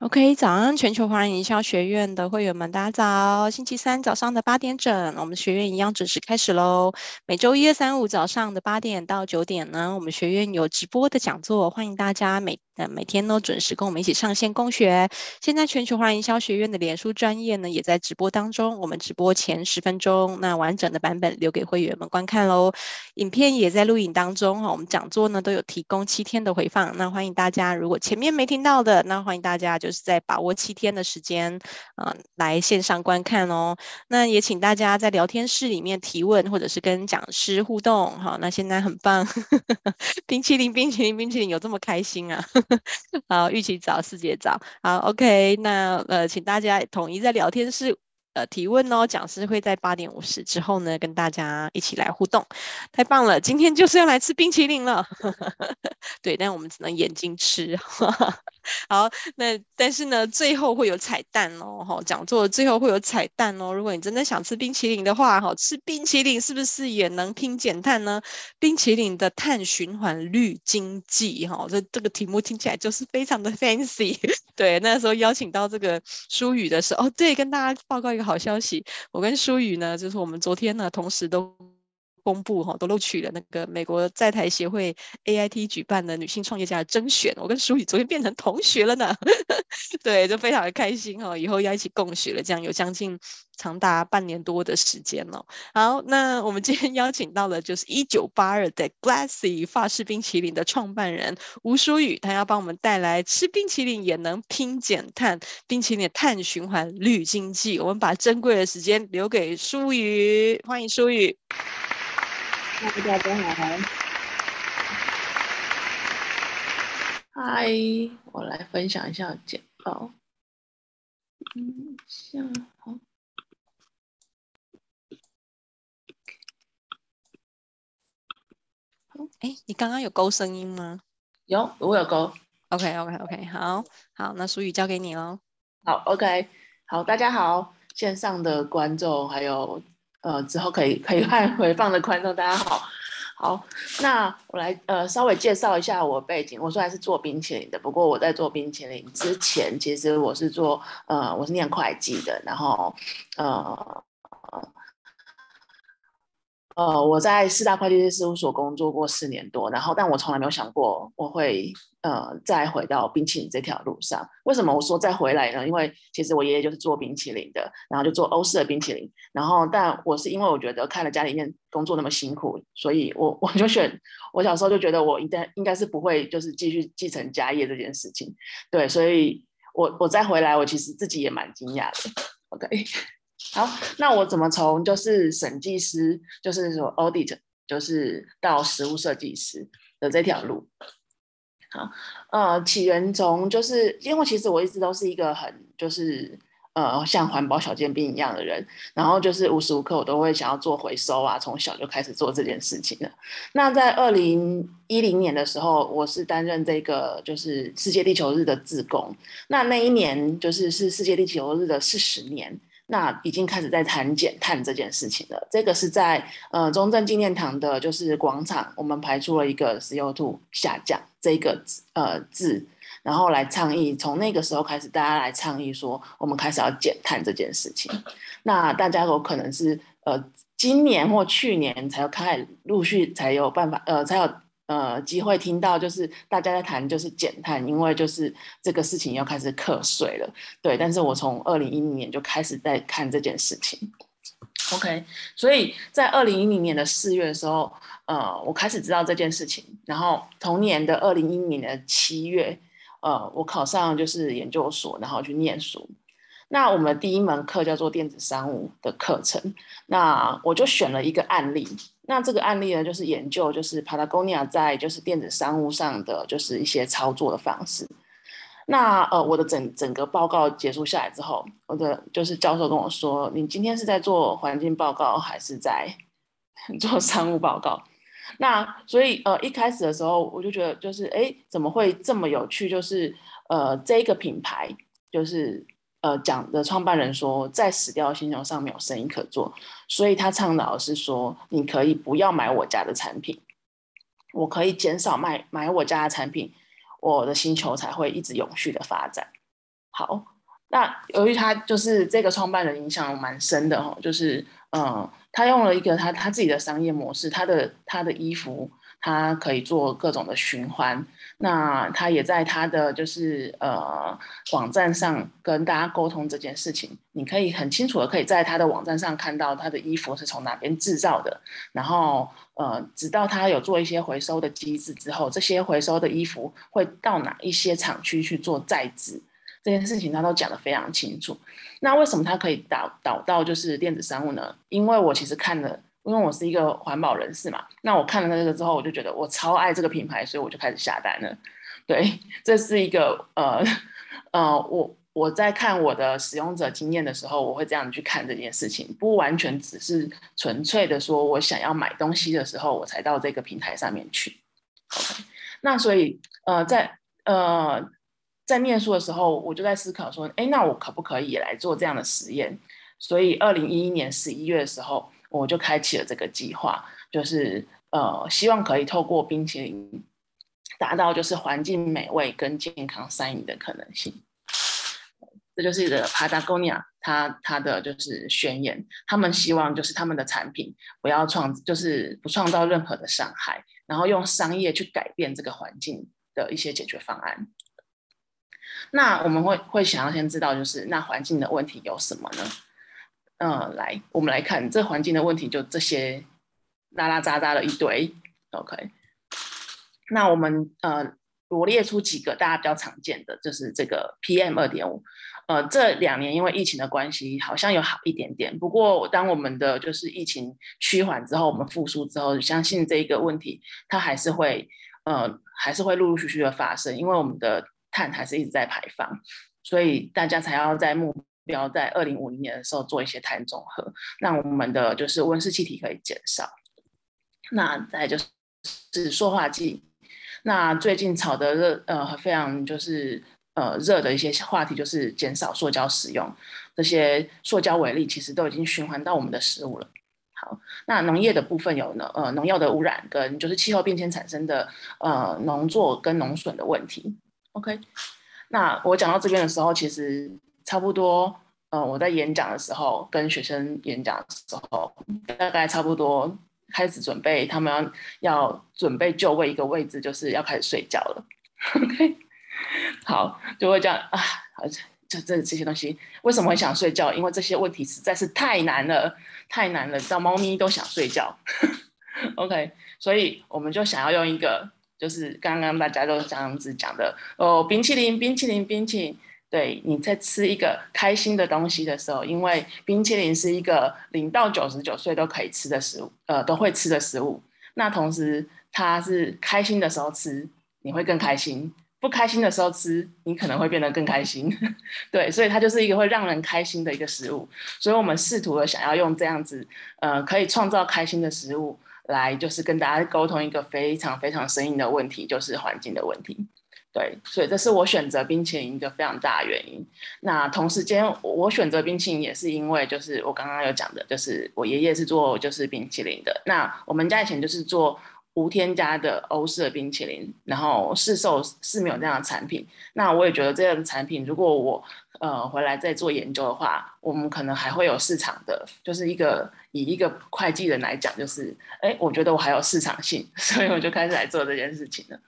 OK，早安，全球华人营销学院的会员们，大家早！星期三早上的八点整，我们学院一样准时开始喽。每周一、二、三、五早上的八点到九点呢，我们学院有直播的讲座，欢迎大家每呃每天都准时跟我们一起上线共学。现在全球化营销学院的脸书专业呢，也在直播当中。我们直播前十分钟，那完整的版本留给会员们观看喽。影片也在录影当中哈，我们讲座呢都有提供七天的回放，那欢迎大家，如果前面没听到的，那欢迎大家就。是在把握七天的时间，啊、来线上观看哦。那也请大家在聊天室里面提问，或者是跟讲师互动。哈，那现在很棒，冰淇淋，冰淇淋，冰淇淋，有这么开心啊？好，玉琪早，四姐早，好，OK。那呃，请大家统一在聊天室呃提问哦。讲师会在八点五十之后呢，跟大家一起来互动。太棒了，今天就是要来吃冰淇淋了。对，但我们只能眼睛吃。好，那但是呢，最后会有彩蛋哦，哈，讲座最后会有彩蛋哦。如果你真的想吃冰淇淋的话，哈，吃冰淇淋是不是也能拼减碳呢？冰淇淋的碳循环绿经济，哈，这这个题目听起来就是非常的 fancy。对，那时候邀请到这个舒宇的时候，哦，对，跟大家报告一个好消息，我跟舒宇呢，就是我们昨天呢，同时都。公布哈，都录取了那个美国在台协会 AIT 举办的女性创业家的甄选，我跟舒宇昨天变成同学了呢，对，就非常的开心哈，以后要一起共学了，这样有将近长达半年多的时间了。好，那我们今天邀请到的就是一九八二的 Glassy 法式冰淇淋的创办人吴舒宇，他要帮我们带来吃冰淇淋也能拼减碳，冰淇淋碳循环绿经济。我们把珍贵的时间留给舒宇，欢迎舒宇。大家好，嗨，我来分享一下简报。嗯，下好。好，哎，你刚刚有勾声音吗？有，我有勾。OK，OK，OK，okay, okay, okay, 好，好，那淑宇交给你喽。好，OK，好，大家好，线上的观众还有。呃，之后可以可以看 回放的观众，大家好，好，那我来呃稍微介绍一下我背景。我虽然是做冰淇淋的，不过我在做冰淇淋之前，其实我是做呃我是念会计的，然后呃。呃，我在四大会计师事务所工作过四年多，然后但我从来没有想过我会呃再回到冰淇淋这条路上。为什么我说再回来呢？因为其实我爷爷就是做冰淇淋的，然后就做欧式的冰淇淋。然后但我是因为我觉得看了家里面工作那么辛苦，所以我我就选我小时候就觉得我应该应该是不会就是继续继承家业这件事情。对，所以我我再回来，我其实自己也蛮惊讶的。OK。好，那我怎么从就是审计师，就是说 audit，就是到实物设计师的这条路？好，呃，起源从就是因为其实我一直都是一个很就是呃像环保小尖兵一样的人，然后就是无时无刻我都会想要做回收啊，从小就开始做这件事情了。那在二零一零年的时候，我是担任这个就是世界地球日的志工，那那一年就是是世界地球日的四十年。那已经开始在谈减碳这件事情了。这个是在呃中正纪念堂的，就是广场，我们排出了一个 CO2 下降这个呃字，然后来倡议。从那个时候开始，大家来倡议说，我们开始要减碳这件事情。那大家有可能是呃今年或去年才有开始陆续才有办法呃才有。呃，机会听到就是大家在谈就是减碳，因为就是这个事情要开始课税了，对。但是我从二零一零年就开始在看这件事情，OK。所以在二零一零年的四月的时候，呃，我开始知道这件事情。然后同年的二零一零年的七月，呃，我考上就是研究所，然后去念书。那我们第一门课叫做电子商务的课程，那我就选了一个案例。那这个案例呢，就是研究就是 Patagonia 在就是电子商务上的就是一些操作的方式。那呃，我的整整个报告结束下来之后，我的就是教授跟我说：“你今天是在做环境报告还是在 做商务报告？”那所以呃，一开始的时候我就觉得就是哎，怎么会这么有趣？就是呃，这个品牌就是。呃，讲的创办人说，在死掉的星球上没有生意可做，所以他倡导是说，你可以不要买我家的产品，我可以减少卖买我家的产品，我的星球才会一直永续的发展。好，那由于他就是这个创办人影响蛮深的哈，就是嗯，他用了一个他他自己的商业模式，他的他的衣服。他可以做各种的循环，那他也在他的就是呃网站上跟大家沟通这件事情。你可以很清楚的可以在他的网站上看到他的衣服是从哪边制造的，然后呃直到他有做一些回收的机制之后，这些回收的衣服会到哪一些厂区去做再制，这件事情他都讲得非常清楚。那为什么他可以导导到就是电子商务呢？因为我其实看了。因为我是一个环保人士嘛，那我看了那个之后，我就觉得我超爱这个品牌，所以我就开始下单了。对，这是一个呃呃，我我在看我的使用者经验的时候，我会这样去看这件事情，不完全只是纯粹的说我想要买东西的时候，我才到这个平台上面去。那所以呃，在呃在念书的时候，我就在思考说，哎，那我可不可以来做这样的实验？所以二零一一年十一月的时候。我就开启了这个计划，就是呃，希望可以透过冰淇淋达到就是环境美味跟健康三赢的可能性。这就是一个 Patagonia 他他的就是宣言，他们希望就是他们的产品不要创，就是不创造任何的伤害，然后用商业去改变这个环境的一些解决方案。那我们会会想要先知道，就是那环境的问题有什么呢？嗯，来，我们来看这环境的问题，就这些拉拉杂杂的一堆，OK。那我们呃罗列出几个大家比较常见的，就是这个 PM 二点五。呃，这两年因为疫情的关系，好像有好一点点。不过当我们的就是疫情趋缓之后，我们复苏之后，相信这一个问题它还是会呃还是会陆陆续续的发生，因为我们的碳还是一直在排放，所以大家才要在目。标在二零五零年的时候做一些碳中和，让我们的就是温室气体可以减少。那再就是是塑化剂，那最近炒的热呃非常就是呃热的一些话题就是减少塑胶使用，这些塑胶微粒其实都已经循环到我们的食物了。好，那农业的部分有呢呃农药的污染跟就是气候变迁产生的呃农作跟农损的问题。OK，那我讲到这边的时候，其实。差不多，呃，我在演讲的时候，跟学生演讲的时候，大概差不多开始准备，他们要准备就位一个位置，就是要开始睡觉了。OK，好，就会这样啊，好这这这些东西为什么会想睡觉？因为这些问题实在是太难了，太难了，到猫咪都想睡觉。OK，所以我们就想要用一个，就是刚刚大家都这样子讲的哦，冰淇淋，冰淇淋，冰淇淋。对，你在吃一个开心的东西的时候，因为冰淇淋是一个零到九十九岁都可以吃的食物，呃，都会吃的食物。那同时，它是开心的时候吃，你会更开心；不开心的时候吃，你可能会变得更开心。对，所以它就是一个会让人开心的一个食物。所以我们试图的想要用这样子，呃，可以创造开心的食物，来就是跟大家沟通一个非常非常生硬的问题，就是环境的问题。对，所以这是我选择冰淇淋一个非常大的原因。那同时间，我选择冰淇淋也是因为，就是我刚刚有讲的，就是我爷爷是做就是冰淇淋的。那我们家以前就是做无添加的欧式的冰淇淋，然后市售是没有这样的产品。那我也觉得这样的产品，如果我呃回来再做研究的话，我们可能还会有市场的，就是一个以一个会计人来讲，就是哎，我觉得我还有市场性，所以我就开始来做这件事情了。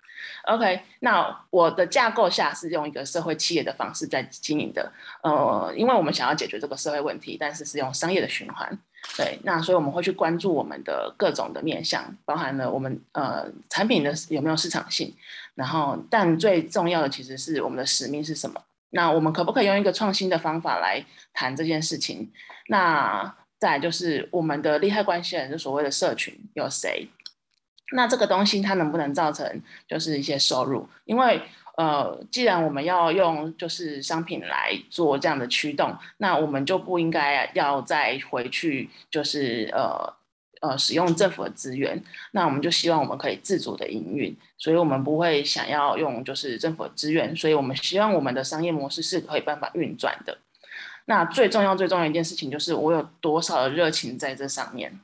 OK，那我的架构下是用一个社会企业的方式在经营的，呃，因为我们想要解决这个社会问题，但是是用商业的循环，对，那所以我们会去关注我们的各种的面向，包含了我们呃产品的有没有市场性，然后但最重要的其实是我们的使命是什么，那我们可不可以用一个创新的方法来谈这件事情？那再就是我们的利害关系人，就所谓的社群有谁？那这个东西它能不能造成就是一些收入？因为呃，既然我们要用就是商品来做这样的驱动，那我们就不应该要再回去就是呃呃使用政府的资源。那我们就希望我们可以自主的营运，所以我们不会想要用就是政府的资源，所以我们希望我们的商业模式是可以办法运转的。那最重要最重要一件事情就是我有多少的热情在这上面。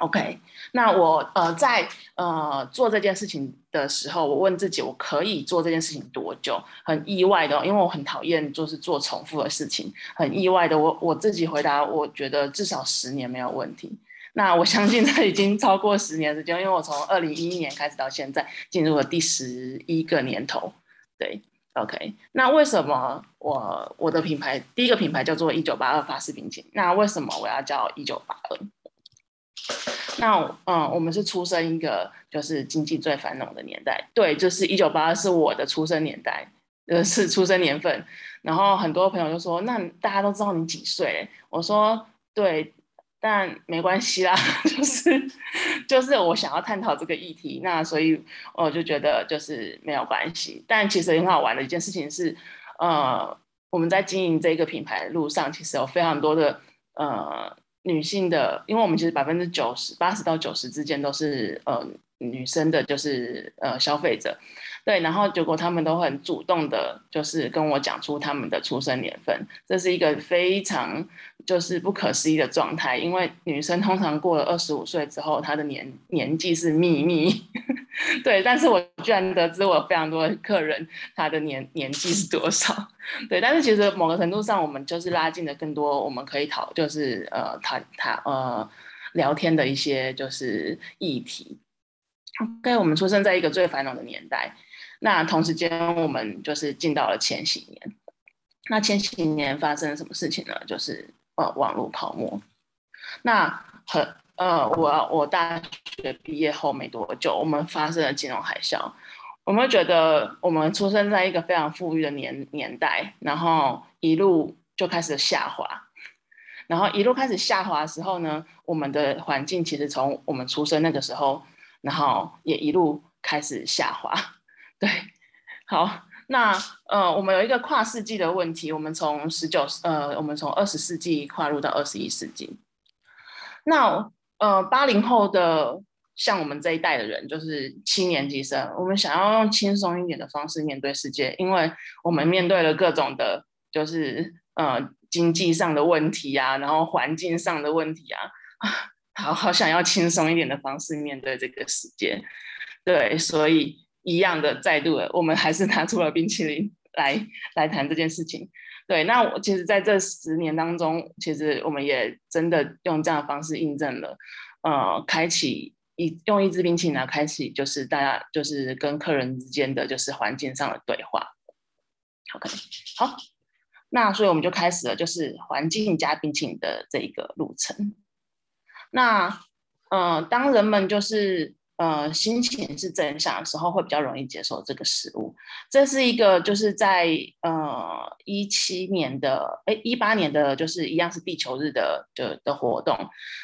OK，那我呃在呃做这件事情的时候，我问自己，我可以做这件事情多久？很意外的，因为我很讨厌就是做重复的事情。很意外的，我我自己回答，我觉得至少十年没有问题。那我相信这已经超过十年时间，因为我从二零一一年开始到现在，进入了第十一个年头。对，OK，那为什么我我的品牌第一个品牌叫做一九八二法式冰淇淋？那为什么我要叫一九八二？那嗯，我们是出生一个就是经济最繁荣的年代，对，就是一九八二是我的出生年代，呃，是 出生年份。然后很多朋友就说，那大家都知道你几岁？我说对，但没关系啦，就是就是我想要探讨这个议题，那所以我就觉得就是没有关系。但其实很好玩的一件事情是，呃，我们在经营这个品牌的路上，其实有非常多的呃。女性的，因为我们其实百分之九十八十到九十之间都是呃女生的，就是呃消费者，对，然后结果他们都很主动的，就是跟我讲出他们的出生年份，这是一个非常就是不可思议的状态，因为女生通常过了二十五岁之后，她的年年纪是秘密，对，但是我居然得知我非常多的客人她的年年纪是多少。对，但是其实某个程度上，我们就是拉近了更多我们可以讨，就是呃谈谈呃聊天的一些就是议题。OK，我们出生在一个最繁荣的年代，那同时间我们就是进到了千禧年。那千禧年发生了什么事情呢？就是呃网络泡沫。那很呃我我大学毕业后没多久，我们发生了金融海啸。我们觉得我们出生在一个非常富裕的年年代，然后一路就开始下滑，然后一路开始下滑的时候呢，我们的环境其实从我们出生那个时候，然后也一路开始下滑。对，好，那呃，我们有一个跨世纪的问题，我们从十九呃，我们从二十世纪跨入到二十一世纪。那呃，八零后的。像我们这一代的人，就是七年级生，我们想要用轻松一点的方式面对世界，因为我们面对了各种的，就是呃经济上的问题啊，然后环境上的问题啊，好好想要轻松一点的方式面对这个时间。对，所以一样的，再度的，我们还是拿出了冰淇淋来来谈这件事情。对，那我其实在这十年当中，其实我们也真的用这样的方式印证了，呃，开启。一用一支冰淇淋来开启，就是大家就是跟客人之间的就是环境上的对话。OK，好，那所以我们就开始了，就是环境加冰淇淋的这一个路程。那呃，当人们就是。呃，心情是正向的时候，会比较容易接受这个食物。这是一个就是在呃一七年的，哎一八年的，就是一样是地球日的的的活动。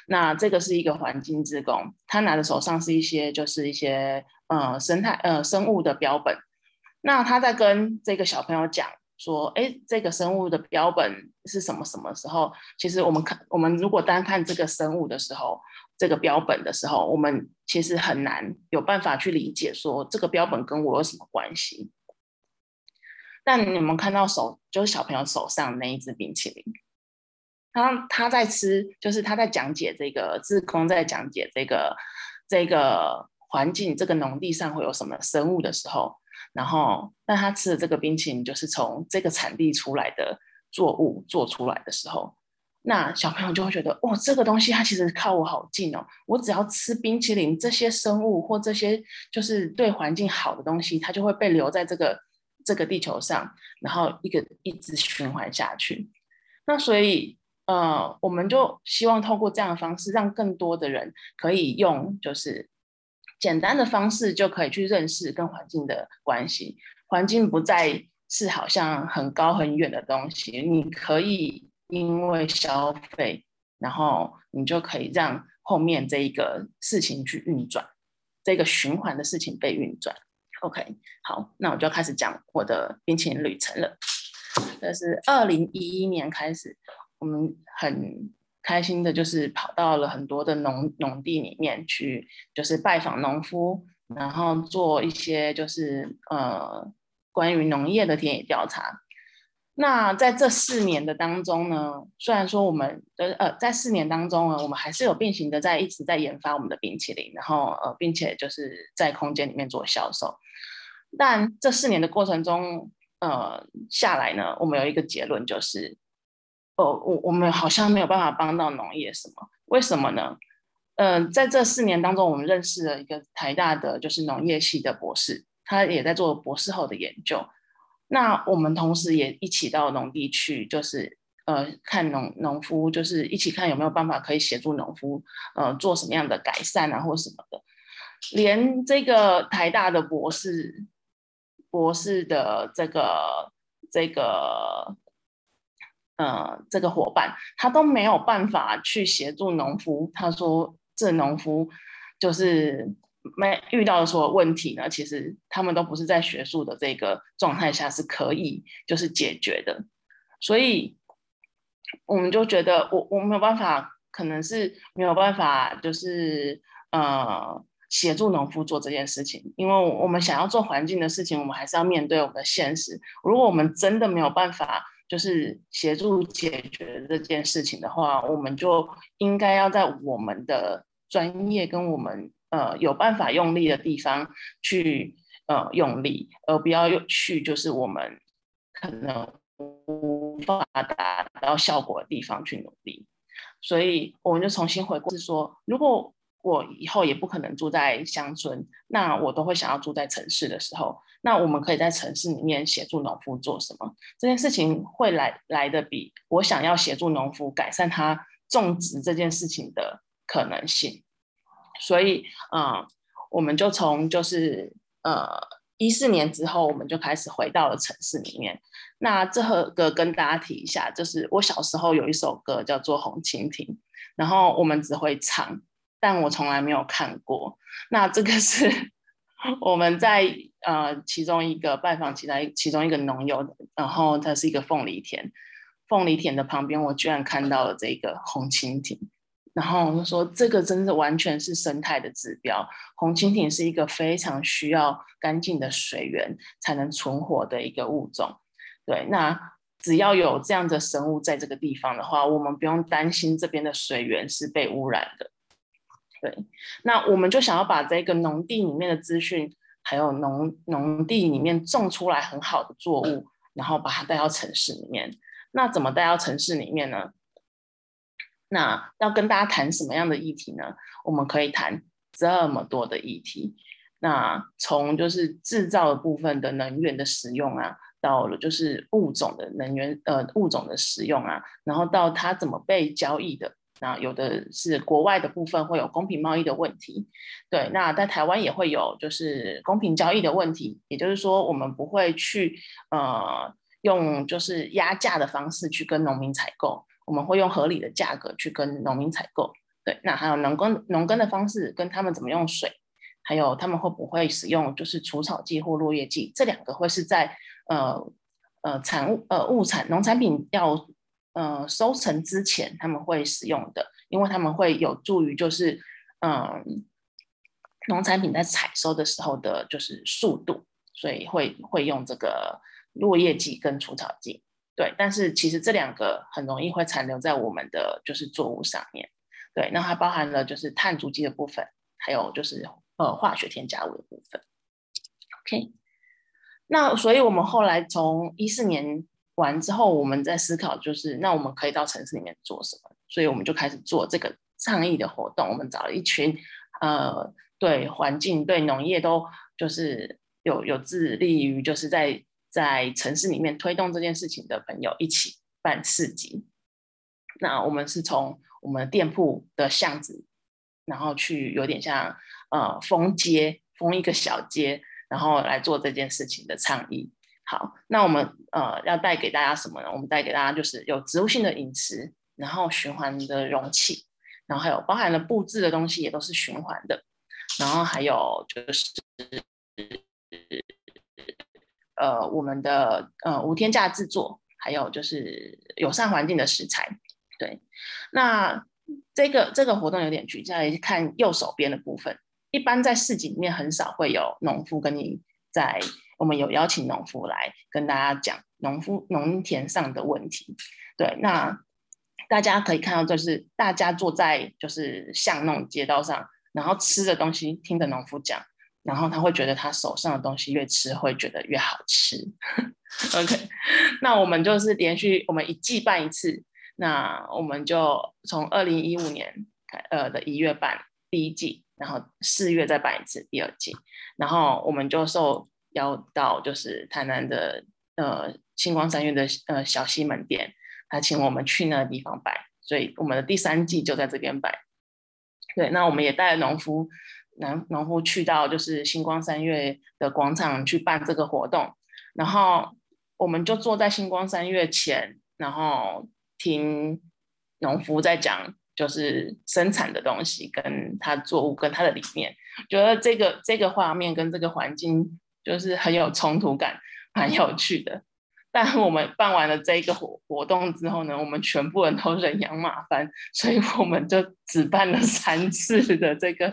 那这个是一个环境志工，他拿的手上是一些就是一些呃生态呃生物的标本。那他在跟这个小朋友讲说，哎，这个生物的标本是什么什么时候？其实我们看我们如果单看这个生物的时候。这个标本的时候，我们其实很难有办法去理解说这个标本跟我有什么关系。但你们看到手，就是小朋友手上那一只冰淇淋，他他在吃，就是他在讲解这个志空在讲解这个这个环境，这个农地上会有什么生物的时候，然后但他吃的这个冰淇淋就是从这个产地出来的作物做出来的时候。那小朋友就会觉得，哇，这个东西它其实靠我好近哦！我只要吃冰淇淋，这些生物或这些就是对环境好的东西，它就会被留在这个这个地球上，然后一个一直循环下去。那所以，呃，我们就希望透过这样的方式，让更多的人可以用就是简单的方式，就可以去认识跟环境的关系。环境不再是好像很高很远的东西，你可以。因为消费，然后你就可以让后面这一个事情去运转，这个循环的事情被运转。OK，好，那我就开始讲我的冰淇淋旅程了。这是二零一一年开始，我们很开心的，就是跑到了很多的农农地里面去，就是拜访农夫，然后做一些就是呃关于农业的田野调查。那在这四年的当中呢，虽然说我们呃呃在四年当中呢，我们还是有并行的在一直在研发我们的冰淇淋，然后呃并且就是在空间里面做销售。但这四年的过程中，呃下来呢，我们有一个结论就是，哦我我们好像没有办法帮到农业什么？为什么呢？嗯、在这四年当中，我们认识了一个台大的就是农业系的博士，他也在做博士后的研究。那我们同时也一起到农地去，就是呃看农农夫，就是一起看有没有办法可以协助农夫呃做什么样的改善啊，或什么的。连这个台大的博士博士的这个这个呃这个伙伴，他都没有办法去协助农夫。他说这农夫就是。没遇到的所有问题呢，其实他们都不是在学术的这个状态下是可以就是解决的，所以我们就觉得我我没有办法，可能是没有办法，就是呃协助农夫做这件事情，因为我们想要做环境的事情，我们还是要面对我们的现实。如果我们真的没有办法，就是协助解决这件事情的话，我们就应该要在我们的专业跟我们。呃，有办法用力的地方去呃用力，而不要去就是我们可能无法达到效果的地方去努力。所以我们就重新回顾，是说，如果我以后也不可能住在乡村，那我都会想要住在城市的时候，那我们可以在城市里面协助农夫做什么？这件事情会来来的比我想要协助农夫改善他种植这件事情的可能性。所以，嗯，我们就从就是呃一四年之后，我们就开始回到了城市里面。那这个跟大家提一下，就是我小时候有一首歌叫做《红蜻蜓》，然后我们只会唱，但我从来没有看过。那这个是 我们在呃其中一个拜访其他其中一个农友，然后它是一个凤梨田，凤梨田的旁边，我居然看到了这个红蜻蜓。然后我就说，这个真的完全是生态的指标。红蜻蜓是一个非常需要干净的水源才能存活的一个物种。对，那只要有这样的生物在这个地方的话，我们不用担心这边的水源是被污染的。对，那我们就想要把这个农地里面的资讯，还有农农地里面种出来很好的作物，然后把它带到城市里面。那怎么带到城市里面呢？那要跟大家谈什么样的议题呢？我们可以谈这么多的议题。那从就是制造的部分的能源的使用啊，到了就是物种的能源呃物种的使用啊，然后到它怎么被交易的。那有的是国外的部分会有公平贸易的问题，对。那在台湾也会有就是公平交易的问题，也就是说我们不会去呃用就是压价的方式去跟农民采购。我们会用合理的价格去跟农民采购，对，那还有农耕农耕的方式，跟他们怎么用水，还有他们会不会使用就是除草剂或落叶剂，这两个会是在呃呃产物呃物产农产品要呃收成之前他们会使用的，因为他们会有助于就是嗯、农产品在采收的时候的就是速度，所以会会用这个落叶剂跟除草剂。对，但是其实这两个很容易会残留在我们的就是作物上面。对，那它包含了就是碳足迹的部分，还有就是呃化学添加物的部分。OK，那所以我们后来从一四年完之后，我们在思考就是那我们可以到城市里面做什么？所以我们就开始做这个倡议的活动。我们找了一群呃对环境、对农业都就是有有致力于就是在。在城市里面推动这件事情的朋友一起办市集。那我们是从我们店铺的巷子，然后去有点像呃封街，封一个小街，然后来做这件事情的倡议。好，那我们呃要带给大家什么呢？我们带给大家就是有植物性的饮食，然后循环的容器，然后还有包含了布置的东西也都是循环的，然后还有就是。呃，我们的呃无添加制作，还有就是友善环境的食材，对。那这个这个活动有点聚焦，来看右手边的部分。一般在市集里面很少会有农夫跟你在，我们有邀请农夫来跟大家讲农夫农田上的问题。对，那大家可以看到，就是大家坐在就是巷弄街道上，然后吃的东西听着农夫讲，然后他会觉得他手上的东西越吃会觉得越好吃。OK，那我们就是连续我们一季办一次，那我们就从二零一五年呃的一月办第一季，然后四月再办一次第二季，然后我们就受邀到就是台南的呃星光三月的呃小西门店。他请我们去那个地方摆，所以我们的第三季就在这边摆。对，那我们也带了农夫，农农夫去到就是星光三月的广场去办这个活动，然后我们就坐在星光三月前，然后听农夫在讲，就是生产的东西，跟他作物跟他的理念，觉得这个这个画面跟这个环境就是很有冲突感，蛮有趣的。但我们办完了这个活活动之后呢，我们全部人都人仰马翻，所以我们就只办了三次的这个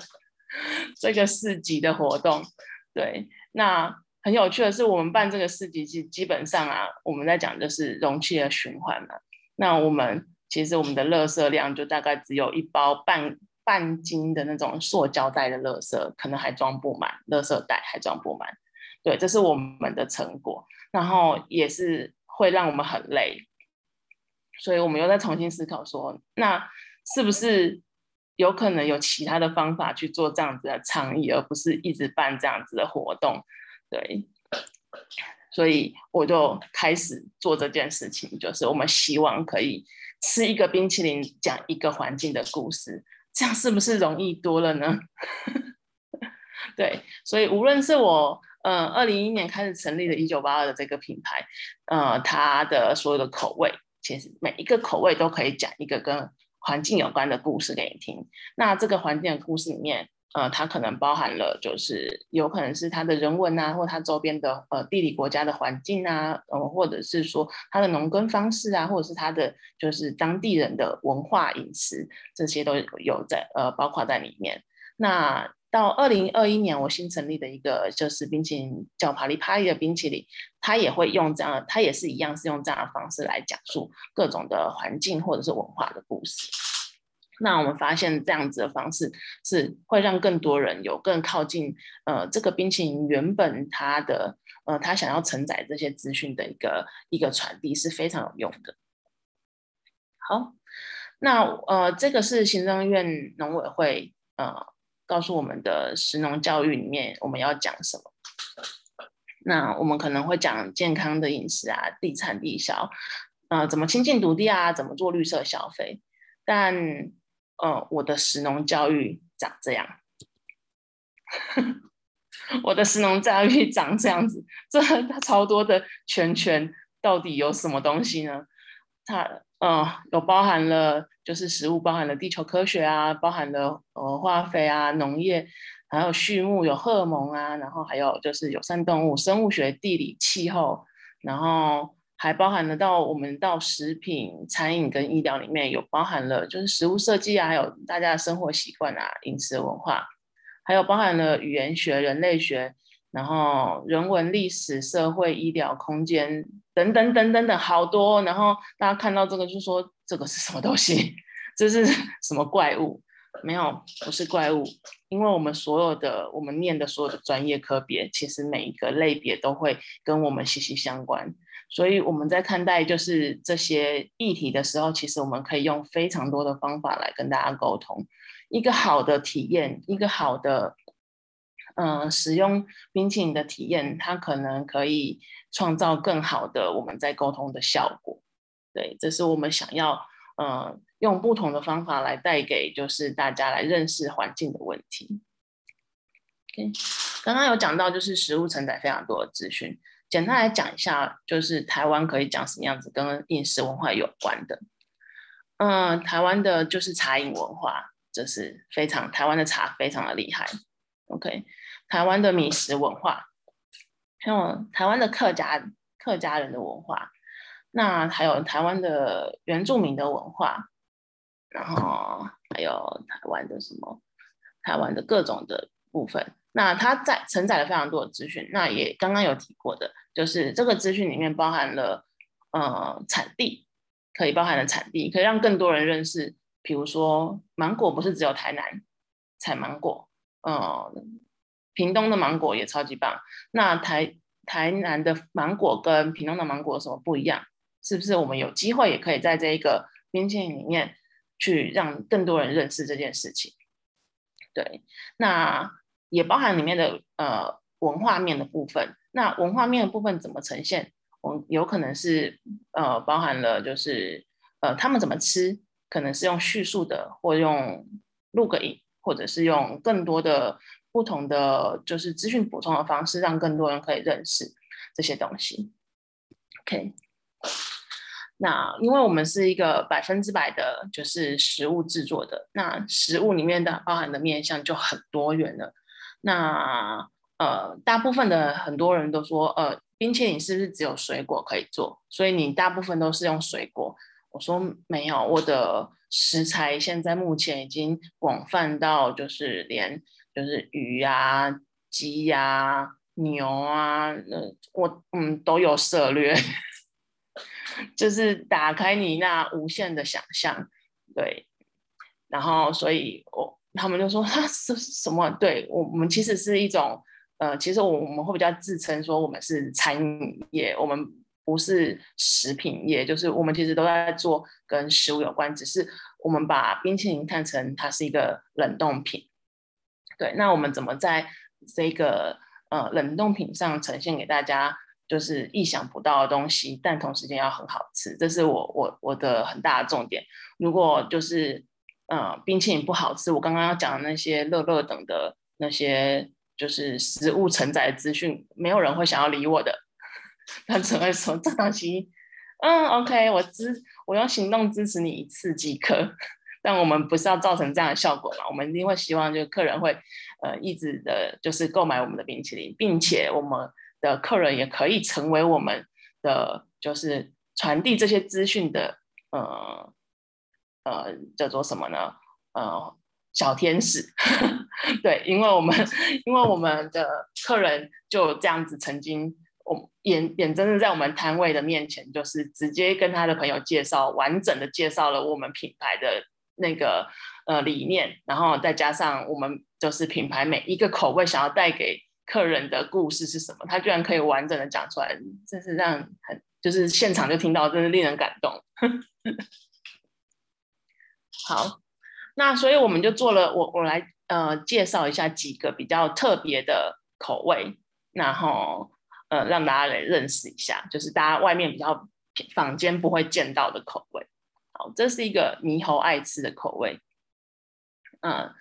这个市集的活动。对，那很有趣的是，我们办这个市集基基本上啊，我们在讲的是容器的循环嘛。那我们其实我们的垃圾量就大概只有一包半半斤的那种塑胶袋的垃圾，可能还装不满，垃圾袋还装不满。对，这是我们的成果。然后也是会让我们很累，所以我们又在重新思考说，那是不是有可能有其他的方法去做这样子的倡议，而不是一直办这样子的活动？对，所以我就开始做这件事情，就是我们希望可以吃一个冰淇淋，讲一个环境的故事，这样是不是容易多了呢？对，所以无论是我。嗯，二零一一年开始成立的“一九八二”的这个品牌，呃，它的所有的口味，其实每一个口味都可以讲一个跟环境有关的故事给你听。那这个环境的故事里面，呃，它可能包含了，就是有可能是它的人文啊，或它周边的呃地理国家的环境啊，呃，或者是说它的农耕方式啊，或者是它的就是当地人的文化饮食，这些都有在呃包括在里面。那到二零二一年，我新成立的一个就是冰淇淋叫帕里帕里的冰淇淋，它也会用这样，它也是一样是用这样的方式来讲述各种的环境或者是文化的故事。那我们发现这样子的方式是会让更多人有更靠近呃这个冰淇淋原本它的呃它想要承载这些资讯的一个一个传递是非常有用的。好，那呃这个是行政院农委会呃。告诉我们的食农教育里面，我们要讲什么？那我们可能会讲健康的饮食啊，地产地销，呃，怎么亲近土地啊，怎么做绿色消费。但，呃，我的食农教育长这样，我的食农教育长这样子，这超多的圈圈，到底有什么东西呢？它。嗯，有包含了就是食物，包含了地球科学啊，包含了呃化肥啊，农业，还有畜牧，有荷尔蒙啊，然后还有就是友善动物、生物学、地理、气候，然后还包含了到我们到食品、餐饮跟医疗里面有包含了就是食物设计啊，还有大家的生活习惯啊、饮食文化，还有包含了语言学、人类学。然后人文、历史、社会、医疗、空间等等等等等好多。然后大家看到这个就说：“这个是什么东西？这是什么怪物？”没有，不是怪物，因为我们所有的我们念的所有的专业科别，其实每一个类别都会跟我们息息相关。所以我们在看待就是这些议题的时候，其实我们可以用非常多的方法来跟大家沟通。一个好的体验，一个好的。嗯、使用冰淇淋的体验，它可能可以创造更好的我们在沟通的效果。对，这是我们想要，呃，用不同的方法来带给就是大家来认识环境的问题。OK，刚刚有讲到就是食物承载非常多的资讯，简单来讲一下，就是台湾可以讲什么样子跟饮食文化有关的。嗯、台湾的就是茶饮文化，这是非常台湾的茶非常的厉害。OK。台湾的米食文化，还有台湾的客家客家人的文化，那还有台湾的原住民的文化，然后还有台湾的什么，台湾的各种的部分，那它在承载了非常多的资讯。那也刚刚有提过的，就是这个资讯里面包含了呃产地，可以包含了产地，可以让更多人认识。比如说芒果不是只有台南产芒果，呃，屏东的芒果也超级棒。那台台南的芒果跟屏东的芒果有什么不一样？是不是我们有机会也可以在这一个边境里面去让更多人认识这件事情？对，那也包含里面的呃文化面的部分。那文化面的部分怎么呈现？我有可能是呃包含了就是呃他们怎么吃，可能是用叙述的，或用录个影，或者是用更多的不同的就是资讯补充的方式，让更多人可以认识这些东西。OK，那因为我们是一个百分之百的就是食物制作的，那食物里面的包含的面向就很多元了。那呃，大部分的很多人都说，呃，冰淇淋是不是只有水果可以做？所以你大部分都是用水果。我说没有，我的食材现在目前已经广泛到就是连就是鱼啊、鸡啊、牛啊，呃，我嗯都有涉略，就是打开你那无限的想象，对，然后所以我他们就说他是什么？对我我们其实是一种呃，其实我我们会比较自称说我们是餐饮业，我们。不是食品业，就是我们其实都在做跟食物有关，只是我们把冰淇淋看成它是一个冷冻品。对，那我们怎么在这个呃冷冻品上呈现给大家，就是意想不到的东西，但同时间要很好吃，这是我我我的很大的重点。如果就是呃冰淇淋不好吃，我刚刚要讲的那些乐乐等的那些就是食物承载资讯，没有人会想要理我的。他只会说这东西，嗯，OK，我支，我用行动支持你一次即可。但我们不是要造成这样的效果嘛？我们一定会希望，就是客人会，呃，一直的，就是购买我们的冰淇淋，并且我们的客人也可以成为我们的，就是传递这些资讯的，呃，呃，叫做什么呢？呃，小天使。对，因为我们，因为我们的客人就这样子曾经。我眼眼睁睁在我们摊位的面前，就是直接跟他的朋友介绍，完整的介绍了我们品牌的那个呃理念，然后再加上我们就是品牌每一个口味想要带给客人的故事是什么，他居然可以完整的讲出来，真是让很就是现场就听到，真是令人感动。好，那所以我们就做了，我我来呃介绍一下几个比较特别的口味，然后。呃，让大家来认识一下，就是大家外面比较坊间不会见到的口味。好，这是一个猕猴爱吃的口味。嗯、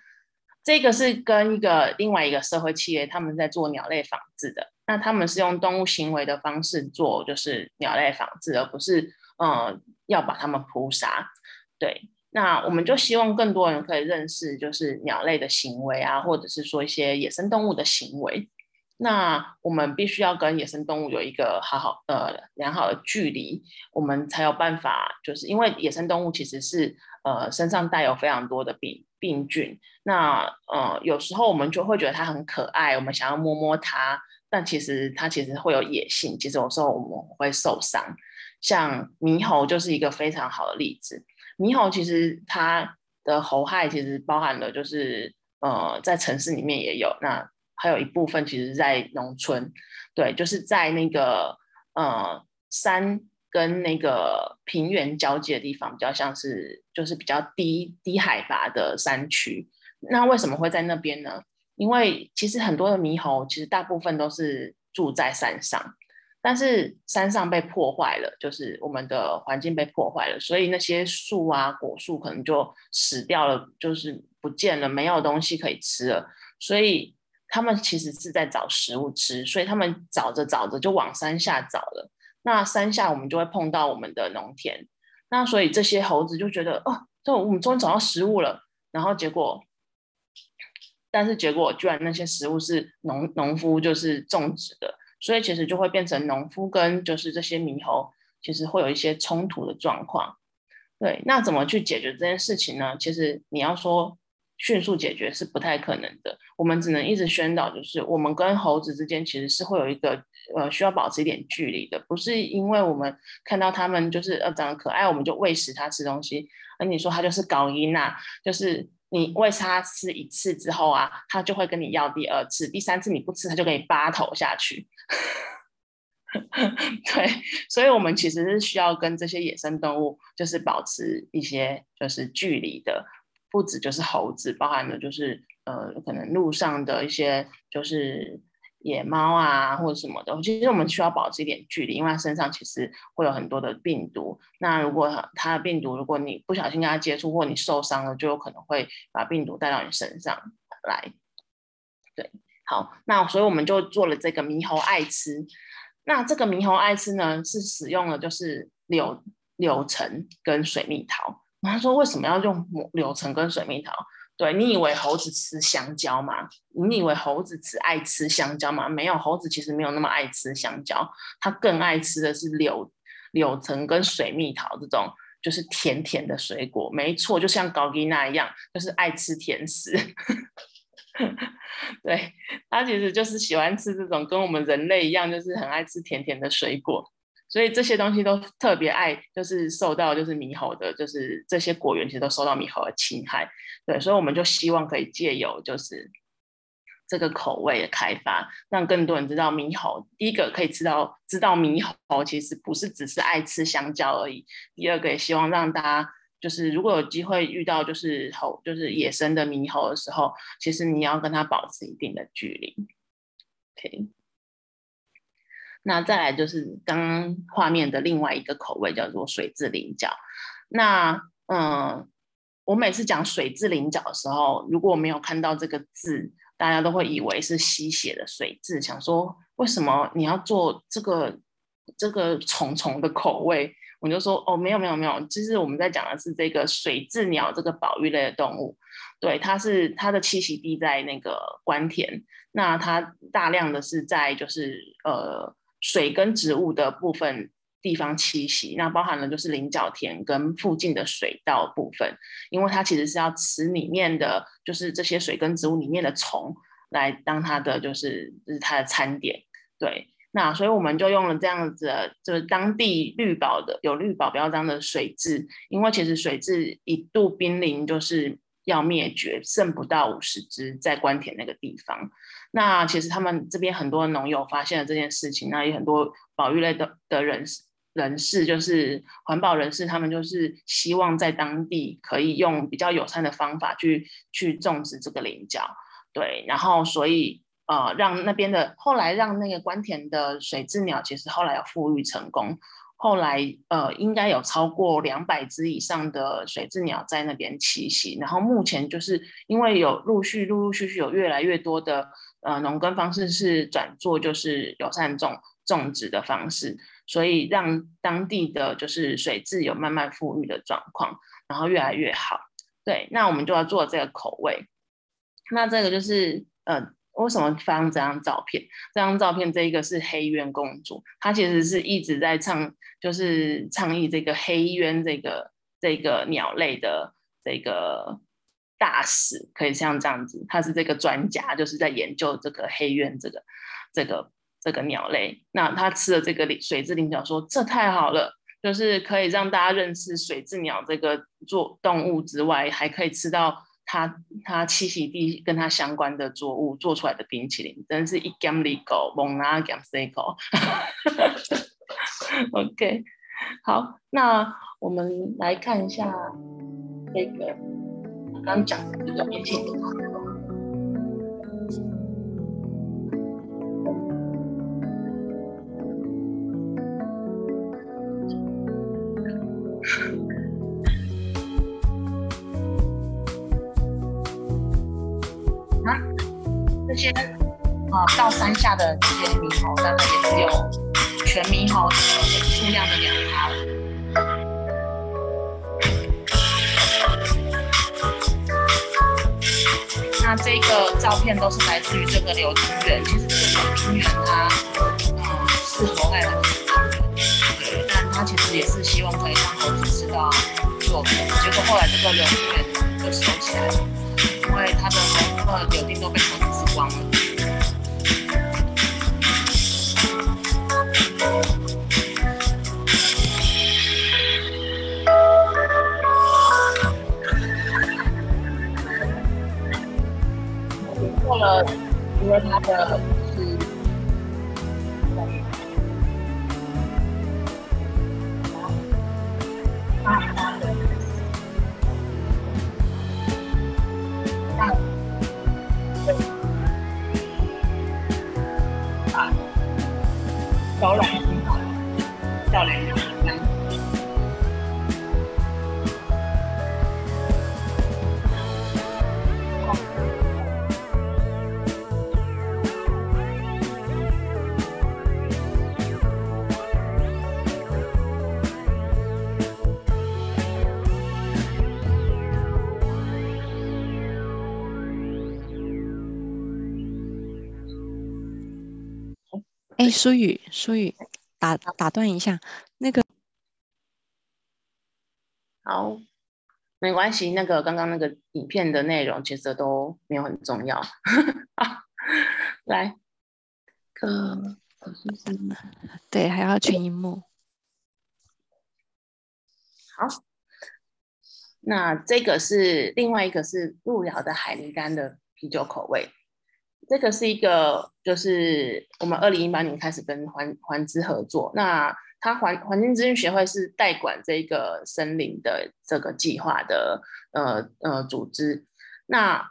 这个是跟一个另外一个社会企业他们在做鸟类仿制的。那他们是用动物行为的方式做，就是鸟类仿制，而不是嗯、要把它们扑杀。对，那我们就希望更多人可以认识，就是鸟类的行为啊，或者是说一些野生动物的行为。那我们必须要跟野生动物有一个好好呃良好的距离，我们才有办法，就是因为野生动物其实是呃身上带有非常多的病病菌，那呃有时候我们就会觉得它很可爱，我们想要摸摸它，但其实它其实会有野性，其实有时候我们会受伤。像猕猴就是一个非常好的例子，猕猴其实它的猴害其实包含了就是呃在城市里面也有那。还有一部分其实，在农村，对，就是在那个呃山跟那个平原交界的地方，比较像是就是比较低低海拔的山区。那为什么会在那边呢？因为其实很多的猕猴，其实大部分都是住在山上，但是山上被破坏了，就是我们的环境被破坏了，所以那些树啊果树可能就死掉了，就是不见了，没有东西可以吃了，所以。他们其实是在找食物吃，所以他们找着找着就往山下找了。那山下我们就会碰到我们的农田，那所以这些猴子就觉得哦，这我们终于找到食物了。然后结果，但是结果居然那些食物是农农夫就是种植的，所以其实就会变成农夫跟就是这些猕猴其实会有一些冲突的状况。对，那怎么去解决这件事情呢？其实你要说。迅速解决是不太可能的。我们只能一直宣导，就是我们跟猴子之间其实是会有一个呃需要保持一点距离的，不是因为我们看到它们就是呃长得可爱，我们就喂食它吃东西。而你说它就是搞音呐，就是你喂它吃一次之后啊，它就会跟你要第二次，第三次你不吃，它就给你扒头下去。对，所以，我们其实是需要跟这些野生动物，就是保持一些就是距离的，不止就是猴子，包含了就是呃，可能路上的一些就是野猫啊，或者什么的。其实我们需要保持一点距离，因为它身上其实会有很多的病毒。那如果它的病毒，如果你不小心跟它接触，或你受伤了，就有可能会把病毒带到你身上来。对，好，那所以我们就做了这个猕猴爱吃。那这个猕猴爱吃呢，是使用了就是柳柳橙跟水蜜桃。他说为什么要用柳橙跟水蜜桃？对，你以为猴子吃香蕉吗？你以为猴子只爱吃香蕉吗？没有，猴子其实没有那么爱吃香蕉，它更爱吃的是柳柳橙跟水蜜桃这种就是甜甜的水果。没错，就像高吉娜一样，就是爱吃甜食。对，他其实就是喜欢吃这种跟我们人类一样，就是很爱吃甜甜的水果，所以这些东西都特别爱，就是受到就是猕猴的，就是这些果园其实都受到猕猴的侵害。对，所以我们就希望可以借由就是这个口味的开发，让更多人知道猕猴。第一个可以知道，知道猕猴其实不是只是爱吃香蕉而已。第二个也希望让大家。就是如果有机会遇到就是猴，就是野生的猕猴的时候，其实你要跟它保持一定的距离。OK，那再来就是刚刚画面的另外一个口味叫做水蛭菱角。那嗯，我每次讲水蛭菱角的时候，如果没有看到这个字，大家都会以为是吸血的水蛭，想说为什么你要做这个这个虫虫的口味？我就说哦，没有没有没有，其实我们在讲的是这个水雉鸟这个保育类的动物，对，它是它的栖息地在那个关田，那它大量的是在就是呃水跟植物的部分地方栖息，那包含了就是菱角田跟附近的水稻部分，因为它其实是要吃里面的就是这些水跟植物里面的虫来当它的就是就是它的餐点，对。那所以我们就用了这样子，就是当地绿保的有绿保标章的水蛭，因为其实水蛭一度濒临就是要灭绝，剩不到五十只在关田那个地方。那其实他们这边很多农友发现了这件事情，那有很多保育类的的人士人士，就是环保人士，他们就是希望在当地可以用比较友善的方法去去种植这个菱角，对，然后所以。呃，让那边的后来让那个官田的水雉鸟，其实后来有复育成功。后来呃，应该有超过两百只以上的水雉鸟在那边栖息。然后目前就是因为有陆续陆陆续续有越来越多的呃农耕方式是转做就是友善种种植的方式，所以让当地的就是水质有慢慢富裕的状况，然后越来越好。对，那我们就要做这个口味。那这个就是呃。为什么发这张照片？这张照片，这一个是黑鸢公主，她其实是一直在倡，就是倡议这个黑鸢这个这个鸟类的这个大使，可以像这样子，他是这个专家，就是在研究这个黑鸢这个这个这个鸟类。那他吃了这个水蛭菱角，说这太好了，就是可以让大家认识水蛭鸟这个做动物之外，还可以吃到。它它栖息地跟它相关的作物做出来的冰淇淋，真是一减二个，蒙拿减三个。OK，好，那我们来看一下这个刚讲的这个冰淇淋。这些啊，到山下的这些猕猴，大概也只有全猕猴的数量的两照片都是来自于这个柳丁园，其实这个柳丁园它嗯是猴爱的对，但他其实也是希望可以让猴子吃到作物，结果后来这个柳丁园就收起来了。因为他的每个柳丁都被猴子吃光了。因为舒宇，舒宇，打打断一下，那个好，没关系，那个刚刚那个影片的内容其实都没有很重要。好，来，可可是是对，还要全荧幕。好，那这个是另外一个是鹿寮的海尼柑的啤酒口味。这个是一个，就是我们二零一八年开始跟环环资合作，那它环环境资讯协会是代管这个森林的这个计划的呃呃组织。那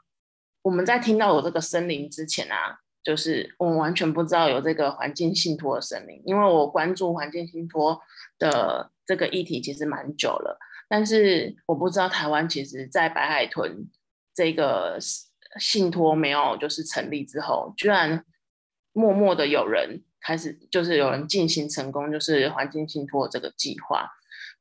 我们在听到有这个森林之前啊，就是我们完全不知道有这个环境信托的森林，因为我关注环境信托的这个议题其实蛮久了，但是我不知道台湾其实在白海豚这个。信托没有就是成立之后，居然默默的有人开始，就是有人进行成功，就是环境信托这个计划。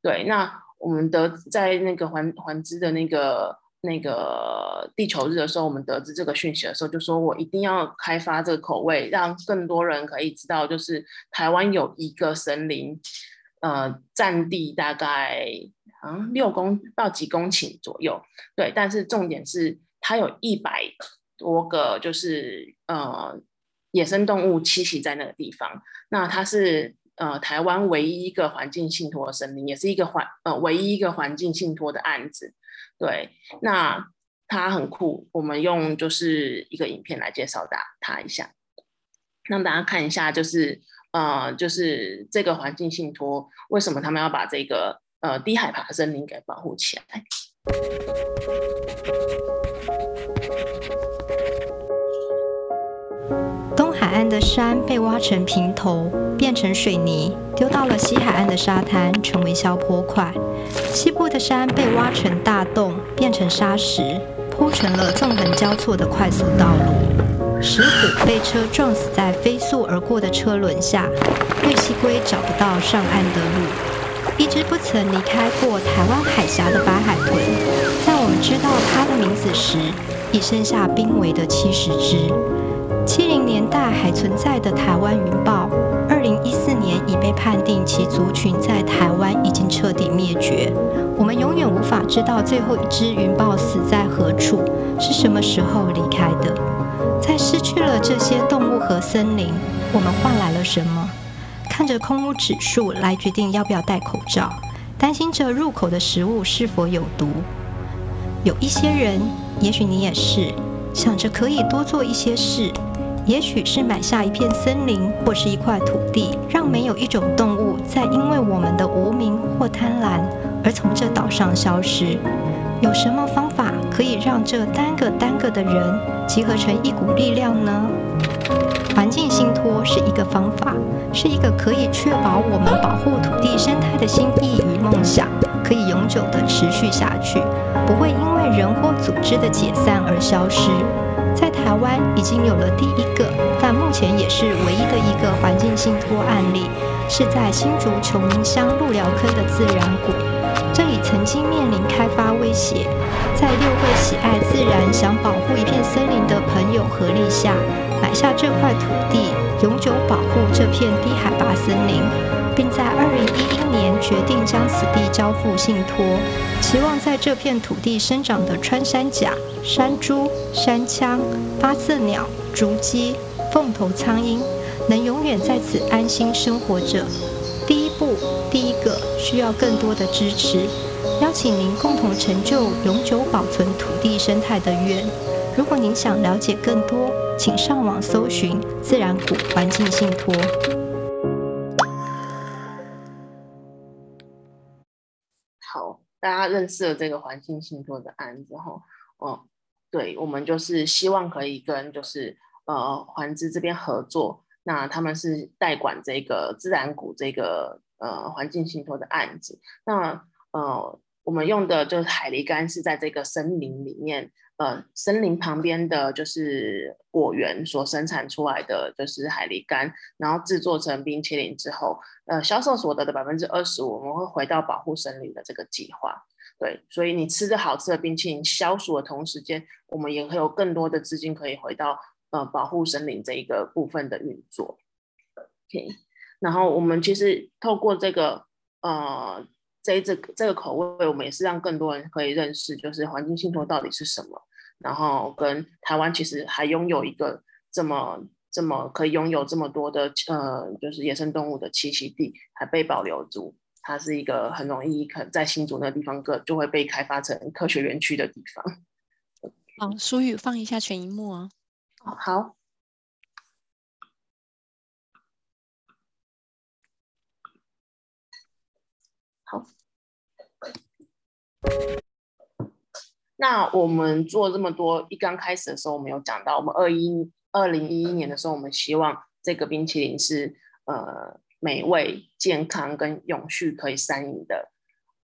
对，那我们得在那个环环资的那个那个地球日的时候，我们得知这个讯息的时候，就说我一定要开发这个口味，让更多人可以知道，就是台湾有一个森林，呃，占地大概好像六公到几公顷左右。对，但是重点是。它有一百多个，就是呃野生动物栖息在那个地方。那它是呃台湾唯一一个环境信托的森林，也是一个环呃唯一一个环境信托的案子。对，那它很酷。我们用就是一个影片来介绍大它一下，让大家看一下，就是呃就是这个环境信托为什么他们要把这个呃低海拔森林给保护起来。东海岸的山被挖成平头，变成水泥，丢到了西海岸的沙滩，成为消坡块。西部的山被挖成大洞，变成沙石，铺成了纵横交错的快速道路。石虎被车撞死在飞速而过的车轮下，绿蠵龟找不到上岸的路。一只不曾离开过台湾海峡的白海豚，在我们知道它的名字时，已剩下濒危的七十只。七零年代还存在的台湾云豹，二零一四年已被判定其族群在台湾已经彻底灭绝。我们永远无法知道最后一只云豹死在何处，是什么时候离开的。在失去了这些动物和森林，我们换来了什么？看着空污指数来决定要不要戴口罩，担心着入口的食物是否有毒。有一些人，也许你也是，想着可以多做一些事。也许是买下一片森林，或是一块土地，让没有一种动物再因为我们的无名或贪婪而从这岛上消失。有什么方法可以让这单个单个的人集合成一股力量呢？环境信托是一个方法，是一个可以确保我们保护土地生态的心意与梦想可以永久的持续下去，不会因为人或组织的解散而消失。在台湾已经有了第一个，但目前也是唯一的一个环境信托案例，是在新竹琼林乡鹿寮坑的自然谷。这里曾经面临开发威胁，在六位喜爱自然、想保护一片森林的朋友合力下，买下这块土地，永久保护这片低海拔森林。并在二零一一年决定将此地交付信托，期望在这片土地生长的穿山甲、山猪、山羌、八色鸟、竹鸡、凤头苍鹰，能永远在此安心生活着。第一步，第需要更多的支持，邀请您共同成就永久保存土地生态的愿。如果您想了解更多，请上网搜寻自然谷环境信托。好，大家认识了这个环境信托的案子后，哦，对，我们就是希望可以跟就是呃环资这边合作，那他们是代管这个自然谷这个呃环境信托的案子，那呃我们用的就是海狸干是在这个森林里面。呃，森林旁边的就是果园所生产出来的就是海狸干，然后制作成冰淇淋之后，呃，销售所得的百分之二十五，我们会回到保护森林的这个计划。对，所以你吃着好吃的冰淇淋，消暑的同时间，我们也会有更多的资金可以回到呃保护森林这一个部分的运作。OK，然后我们其实透过这个呃这这这个口味，我们也是让更多人可以认识，就是环境信托到底是什么。然后跟台湾其实还拥有一个这么这么可以拥有这么多的呃，就是野生动物的栖息地还被保留住，它是一个很容易可在新竹那个地方个就会被开发成科学园区的地方。好，苏宇放一下全萤幕啊。哦，好。好。那我们做这么多，一刚开始的时候，我们有讲到，我们二一二零一一年的时候，我们希望这个冰淇淋是呃美味、健康跟永续可以三赢的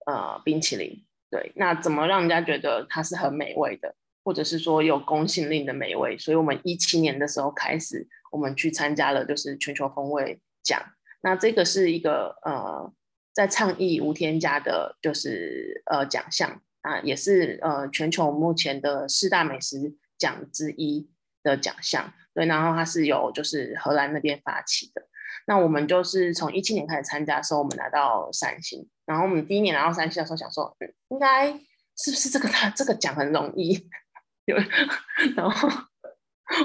呃冰淇淋。对，那怎么让人家觉得它是很美味的，或者是说有公信力的美味？所以我们一七年的时候开始，我们去参加了就是全球风味奖。那这个是一个呃在倡议无添加的，就是呃奖项。啊，也是呃全球目前的四大美食奖之一的奖项，对，然后它是由就是荷兰那边发起的。那我们就是从一七年开始参加的时候，我们拿到三星。然后我们第一年拿到三星的时候，想说，嗯，应该是不是这个他这个奖很容易？有，然后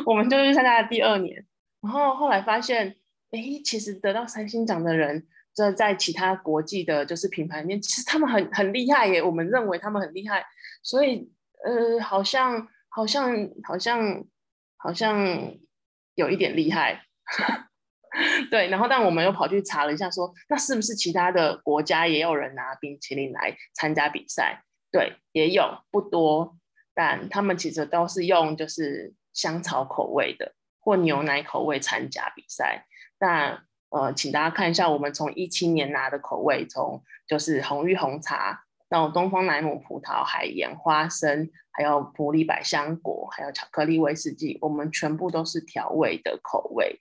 我们就去参加了第二年，然后后来发现，哎，其实得到三星奖的人。这在其他国际的，就是品牌里面，其实他们很很厉害耶。我们认为他们很厉害，所以呃，好像好像好像好像有一点厉害，对。然后，但我们又跑去查了一下说，那是不是其他的国家也有人拿冰淇淋来参加比赛？对，也有，不多，但他们其实都是用就是香草口味的或牛奶口味参加比赛，但。呃，请大家看一下，我们从一七年拿的口味，从就是红玉红茶到东方莱姆葡萄、海盐、花生，还有普利百香果，还有巧克力威士忌，我们全部都是调味的口味。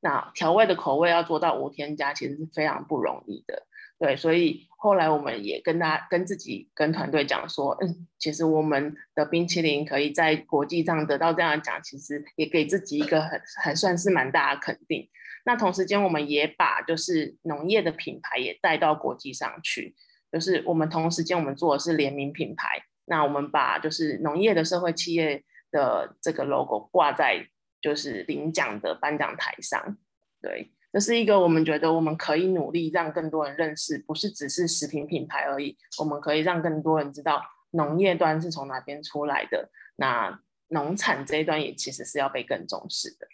那调味的口味要做到无添加，其实是非常不容易的。对，所以后来我们也跟大家、跟自己、跟团队讲说，嗯，其实我们的冰淇淋可以在国际上得到这样的奖，其实也给自己一个很、还算是蛮大的肯定。那同时间，我们也把就是农业的品牌也带到国际上去，就是我们同时间我们做的是联名品牌。那我们把就是农业的社会企业的这个 logo 挂在就是领奖的颁奖台上。对，这是一个我们觉得我们可以努力让更多人认识，不是只是食品品牌而已。我们可以让更多人知道农业端是从哪边出来的。那农产这一端也其实是要被更重视的。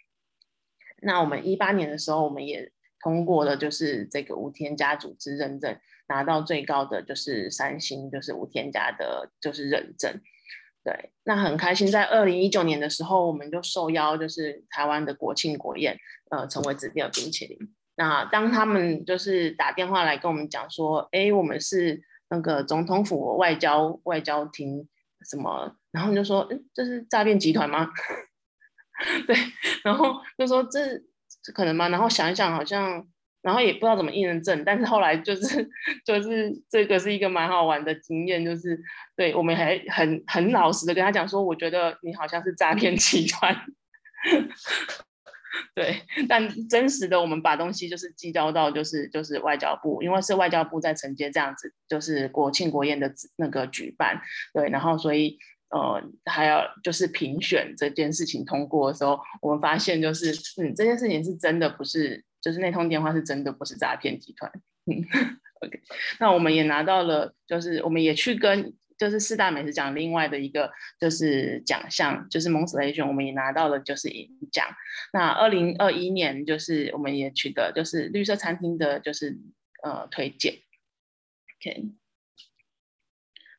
那我们一八年的时候，我们也通过了，就是这个无添加组织认证，拿到最高的就是三星，就是无添加的，就是认证。对，那很开心，在二零一九年的时候，我们就受邀，就是台湾的国庆国宴，呃，成为指定的冰淇淋。那当他们就是打电话来跟我们讲说，哎，我们是那个总统府外交外交厅什么，然后就说，嗯，这是诈骗集团吗？对，然后就说这这可能吗？然后想一想，好像，然后也不知道怎么印证，但是后来就是 就是这个是一个蛮好玩的经验，就是对我们还很很老实的跟他讲说，我觉得你好像是诈骗集团。对，但真实的我们把东西就是寄交到就是就是外交部，因为是外交部在承接这样子，就是国庆国宴的那个举办，对，然后所以呃还要就是评选这件事情通过的时候，我们发现就是嗯这件事情是真的不是，就是那通电话是真的不是诈骗集团，嗯，OK，那我们也拿到了，就是我们也去跟。就是四大美食奖另外的一个就是奖项，就是 Monstration，我们也拿到了就是银奖。那二零二一年就是我们也取得就是绿色餐厅的就是呃推荐。OK，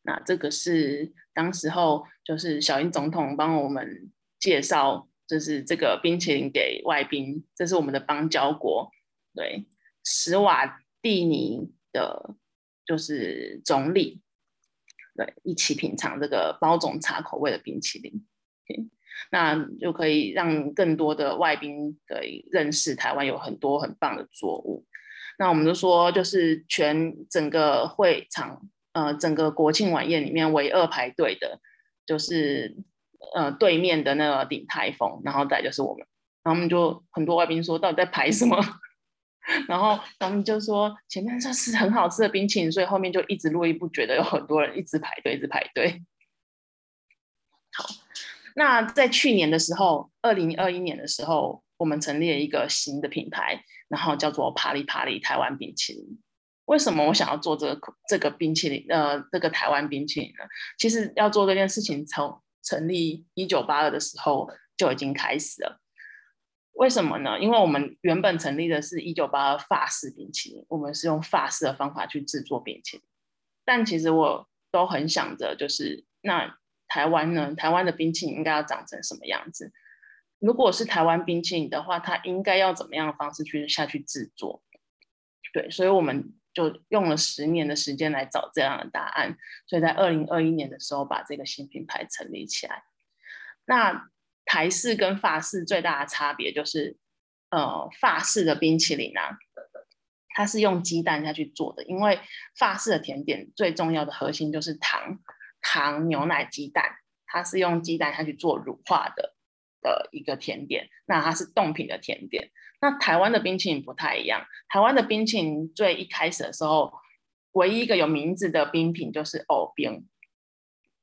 那这个是当时候就是小英总统帮我们介绍，就是这个冰淇淋给外宾，这是我们的邦交国，对，史瓦蒂尼的，就是总理。对，一起品尝这个包种茶口味的冰淇淋那就可以让更多的外宾可以认识台湾有很多很棒的作物。那我们就说，就是全整个会场，呃，整个国庆晚宴里面唯二排队的，就是呃对面的那个鼎泰丰，然后再就是我们，然后我们就很多外宾说，到底在排什么？然后他们就说前面这是很好吃的冰淇淋，所以后面就一直络绎不绝的有很多人一直排队，一直排队。好，那在去年的时候，二零二一年的时候，我们成立了一个新的品牌，然后叫做帕里帕里台湾冰淇淋。为什么我想要做这个这个冰淇淋？呃，这个台湾冰淇淋呢？其实要做这件事情，从成立一九八二的时候就已经开始了。为什么呢？因为我们原本成立的是一九八二法式冰淇淋，我们是用法式的方法去制作冰淇淋。但其实我都很想着，就是那台湾呢？台湾的冰淇淋应该要长成什么样子？如果是台湾冰淇淋的话，它应该要怎么样的方式去下去制作？对，所以我们就用了十年的时间来找这样的答案。所以在二零二一年的时候，把这个新品牌成立起来。那台式跟法式最大的差别就是，呃，法式的冰淇淋啊，它是用鸡蛋下去做的，因为法式的甜点最重要的核心就是糖、糖、牛奶、鸡蛋，它是用鸡蛋下去做乳化的的一个甜点，那它是冻品的甜点。那台湾的冰淇淋不太一样，台湾的冰淇淋最一开始的时候，唯一一个有名字的冰品就是藕冰。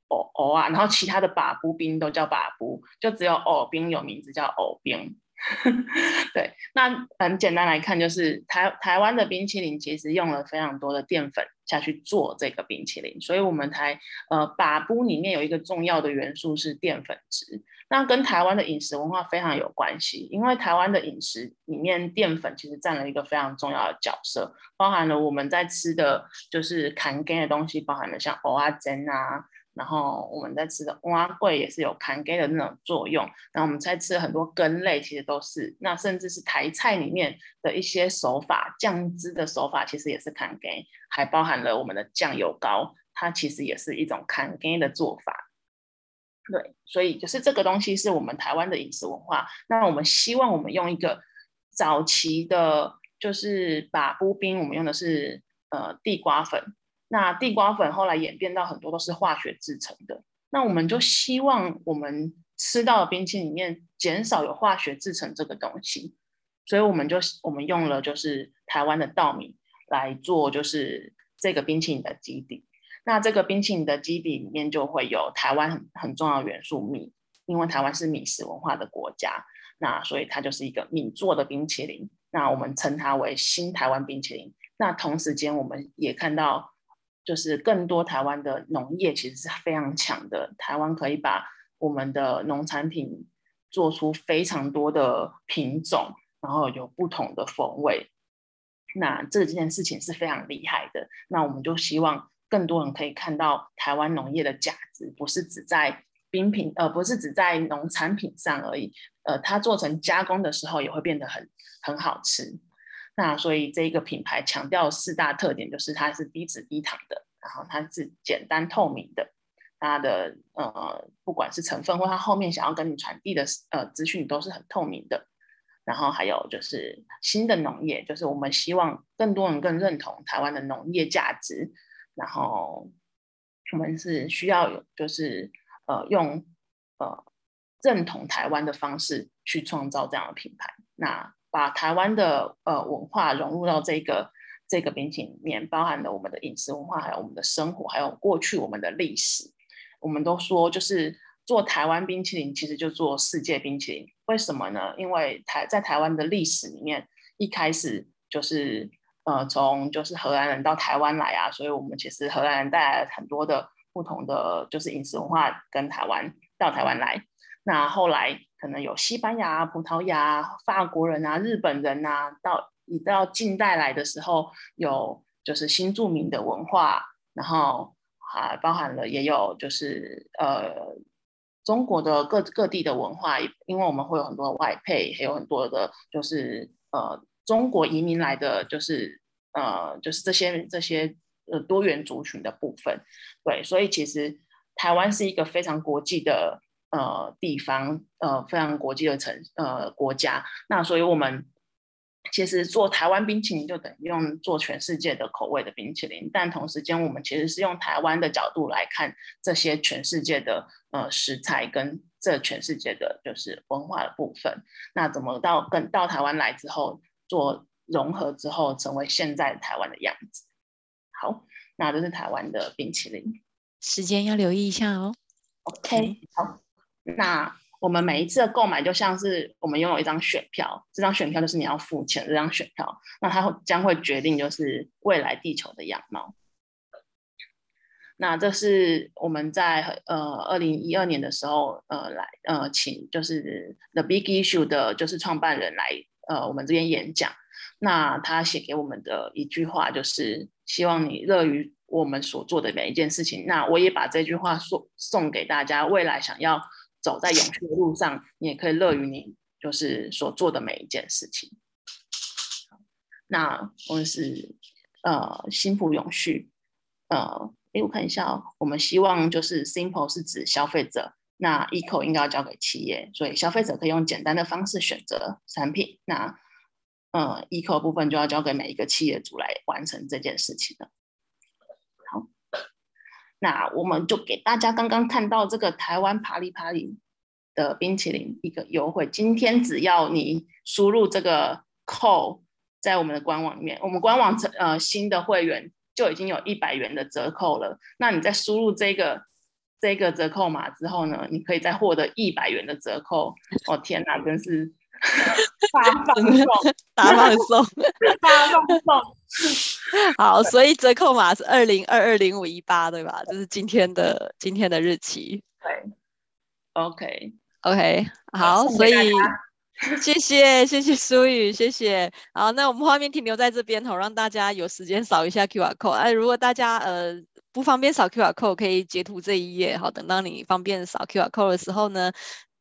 藕藕啊，然后其他的把布冰都叫把布，就只有藕冰有名字叫藕冰。对，那很简单来看，就是台台湾的冰淇淋其实用了非常多的淀粉下去做这个冰淇淋，所以我们台呃把布里面有一个重要的元素是淀粉质，那跟台湾的饮食文化非常有关系，因为台湾的饮食里面淀粉其实占了一个非常重要的角色，包含了我们在吃的就是坎根的东西，包含了像蚵仔煎啊。然后我们在吃的碗粿也是有牵给的那种作用，然后我们在吃很多羹类其实都是，那甚至是台菜里面的一些手法，酱汁的手法其实也是牵给，还包含了我们的酱油膏，它其实也是一种牵给的做法。对，所以就是这个东西是我们台湾的饮食文化。那我们希望我们用一个早期的，就是把布冰，我们用的是呃地瓜粉。那地瓜粉后来演变到很多都是化学制成的，那我们就希望我们吃到的冰淇淋里面减少有化学制成这个东西，所以我们就我们用了就是台湾的稻米来做就是这个冰淇淋的基底。那这个冰淇淋的基底里面就会有台湾很很重要元素米，因为台湾是米食文化的国家，那所以它就是一个米做的冰淇淋。那我们称它为新台湾冰淇淋。那同时间我们也看到。就是更多台湾的农业其实是非常强的，台湾可以把我们的农产品做出非常多的品种，然后有不同的风味。那这件事情是非常厉害的。那我们就希望更多人可以看到台湾农业的价值，不是只在冰品，呃，不是只在农产品上而已，呃，它做成加工的时候也会变得很很好吃。那所以这一个品牌强调四大特点，就是它是低脂低糖的，然后它是简单透明的，它的呃不管是成分或它后面想要跟你传递的呃资讯都是很透明的。然后还有就是新的农业，就是我们希望更多人更认同台湾的农业价值。然后我们是需要有就是呃用呃认同台湾的方式去创造这样的品牌。那把台湾的呃文化融入到这个这个冰淇淋里面，包含了我们的饮食文化，还有我们的生活，还有过去我们的历史。我们都说，就是做台湾冰淇淋，其实就做世界冰淇淋。为什么呢？因为台在台湾的历史里面，一开始就是呃从就是荷兰人到台湾来啊，所以我们其实荷兰人带来了很多的不同的就是饮食文化跟台湾到台湾来。那后来可能有西班牙、葡萄牙、法国人啊、日本人啊，到一到近代来的时候，有就是新著名的文化，然后还包含了也有就是呃中国的各各地的文化，因为我们会有很多的外配，还有很多的就是呃中国移民来的，就是呃就是这些这些呃多元族群的部分，对，所以其实台湾是一个非常国际的。呃，地方呃，非常国际的城呃国家，那所以我们其实做台湾冰淇淋就等于用做全世界的口味的冰淇淋，但同时间我们其实是用台湾的角度来看这些全世界的呃食材跟这全世界的就是文化的部分，那怎么到跟到台湾来之后做融合之后，成为现在台湾的样子。好，那这是台湾的冰淇淋，时间要留意一下哦。OK，好。那我们每一次的购买就像是我们拥有一张选票，这张选票就是你要付钱这张选票，那它将会决定就是未来地球的样貌。那这是我们在呃二零一二年的时候呃来呃请就是 The Big Issue 的就是创办人来呃我们这边演讲，那他写给我们的一句话就是希望你乐于我们所做的每一件事情。那我也把这句话送送给大家，未来想要。走在永续的路上，你也可以乐于你就是所做的每一件事情。那我们是呃新普永续，呃，诶，我看一下哦，我们希望就是 simple 是指消费者，那 eco 应该要交给企业，所以消费者可以用简单的方式选择产品，那呃 eco 部分就要交给每一个企业主来完成这件事情了。好那我们就给大家刚刚看到这个台湾爬里爬里的冰淇淋一个优惠，今天只要你输入这个 code 在我们的官网里面，我们官网呃新的会员就已经有一百元的折扣了。那你在输入这个这个折扣码之后呢，你可以再获得一百元的折扣。哦天哪，真是！大放送，大放送，大放送。好，所以折扣码是二零二二零五一八，对吧？这是今天的今天的日期。对，OK OK，好，所以 谢谢谢谢苏雨，谢谢。好，那我们画面停留在这边，好，让大家有时间扫一下 QR code。哎，如果大家呃不方便扫 QR code，可以截图这一页。好，等到你方便扫 QR code 的时候呢，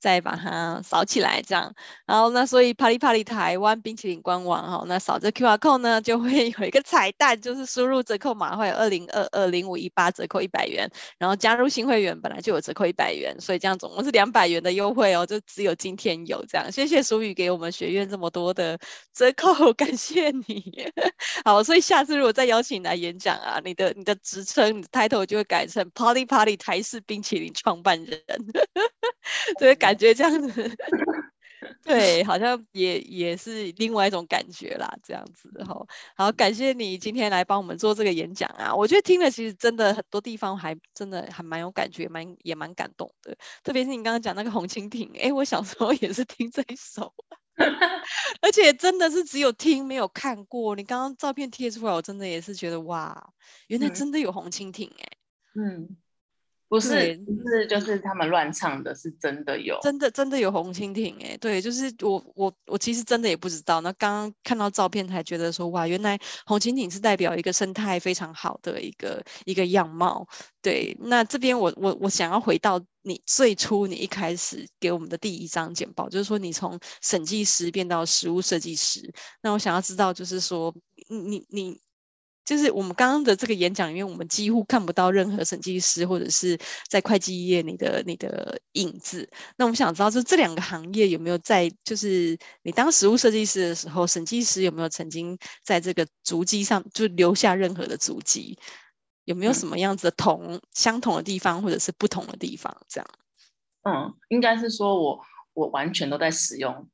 再把它扫起来，这样，然后那所以啪哩啪哩台湾冰淇淋官网哈，那扫这 QR code 呢，就会有一个彩蛋，就是输入折扣码会有二零二二零五一八折扣一百元，然后加入新会员本来就有折扣一百元，所以这样总共是两百元的优惠哦，就只有今天有这样。谢谢淑宇给我们学院这么多的折扣，感谢你。好，所以下次如果再邀请你来演讲啊，你的你的职称你的 title 就会改成啪哩啪哩台式冰淇淋创办人，对，感。感觉这样子，对，好像也也是另外一种感觉啦，这样子哈。好，感谢你今天来帮我们做这个演讲啊，我觉得听了其实真的很多地方还真的还蛮有感觉，蛮也蛮感动的。特别是你刚刚讲那个红蜻蜓，哎，我小时候也是听这一首，而且真的是只有听没有看过。你刚刚照片贴出来，我真的也是觉得哇，原来真的有红蜻蜓哎，嗯。不是，不是，就是他们乱唱的，是真的有，真的真的有红蜻蜓哎，对，就是我我我其实真的也不知道，那刚刚看到照片才觉得说哇，原来红蜻蜓是代表一个生态非常好的一个一个样貌，对，那这边我我我想要回到你最初你一开始给我们的第一张简报，就是说你从审计师变到实物设计师，那我想要知道就是说你你你。就是我们刚刚的这个演讲里面，我们几乎看不到任何审计师或者是在会计业你的你的影子。那我们想知道，就这两个行业有没有在，就是你当实务设计师的时候，审计师有没有曾经在这个足迹上就留下任何的足迹？有没有什么样子的同、嗯、相同的地方，或者是不同的地方？这样。嗯，应该是说我我完全都在使用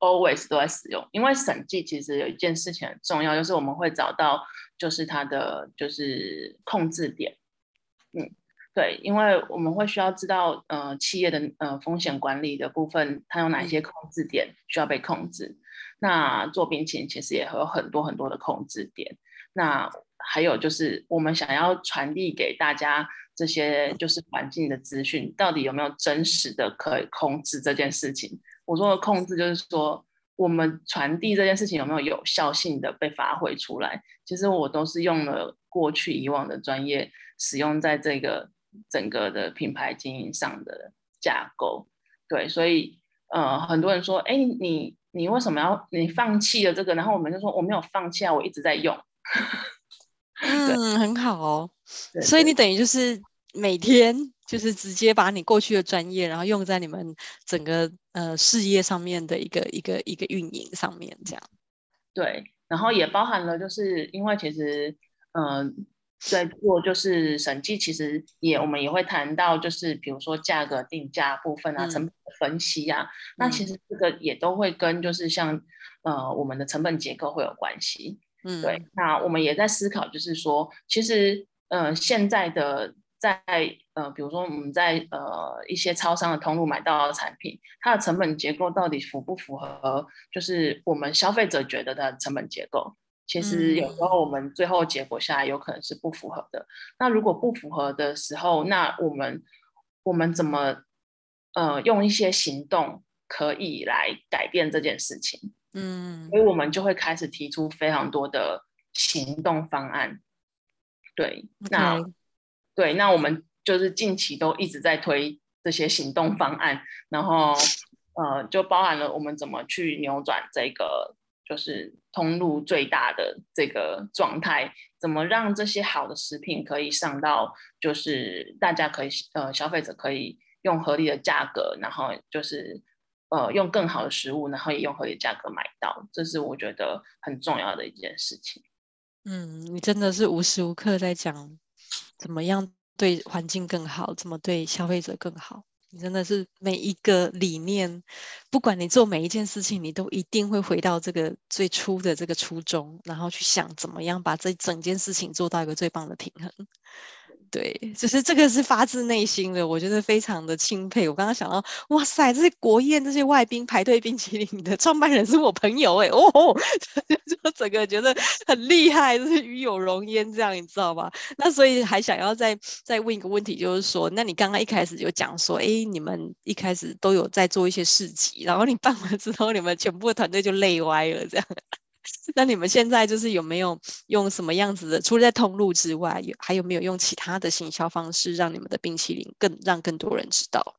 ，always 都在使用。因为审计其实有一件事情很重要，就是我们会找到就是它的就是控制点。嗯，对，因为我们会需要知道呃企业的呃风险管理的部分，它有哪些控制点需要被控制。那做冰淇淋其实也会有很多很多的控制点。那还有就是我们想要传递给大家。这些就是环境的资讯，到底有没有真实的可以控制这件事情？我说的控制就是说，我们传递这件事情有没有有效性的被发挥出来？其实我都是用了过去以往的专业，使用在这个整个的品牌经营上的架构。对，所以呃，很多人说，哎，你你为什么要你放弃了这个？然后我们就说我没有放弃啊，我一直在用。嗯，很好哦。所以你等于就是每天就是直接把你过去的专业，然后用在你们整个呃事业上面的一个一个一个运营上面，这样。对，然后也包含了就是因为其实嗯、呃、在做就是审计，其实也我们也会谈到就是比如说价格定价部分啊，嗯、成本分析啊，那其实这个也都会跟就是像呃我们的成本结构会有关系。嗯，对，那我们也在思考，就是说，其实，呃，现在的在呃，比如说我们在呃一些超商的通路买到的产品，它的成本结构到底符不符合，就是我们消费者觉得的成本结构？其实有时候我们最后结果下来有可能是不符合的。嗯、那如果不符合的时候，那我们我们怎么呃用一些行动可以来改变这件事情？嗯，所以我们就会开始提出非常多的行动方案。对.那对，那我们就是近期都一直在推这些行动方案，然后呃，就包含了我们怎么去扭转这个就是通路最大的这个状态，怎么让这些好的食品可以上到，就是大家可以呃消费者可以用合理的价格，然后就是。呃，用更好的食物，然后也用合理价格买到，这是我觉得很重要的一件事情。嗯，你真的是无时无刻在讲怎么样对环境更好，怎么对消费者更好。你真的是每一个理念，不管你做每一件事情，你都一定会回到这个最初的这个初衷，然后去想怎么样把这整件事情做到一个最棒的平衡。对，就是这个是发自内心的，我觉得非常的钦佩。我刚刚想到，哇塞，这些国宴这些外宾排队冰淇淋的创办人是我朋友哎，哦，就整个觉得很厉害，就是与有荣焉这样，你知道吧？那所以还想要再再问一个问题，就是说，那你刚刚一开始就讲说，哎，你们一开始都有在做一些事情，然后你办完之后，你们全部的团队就累歪了，这样。那你们现在就是有没有用什么样子的？除了在通路之外，有还有没有用其他的行销方式，让你们的冰淇淋更让更多人知道？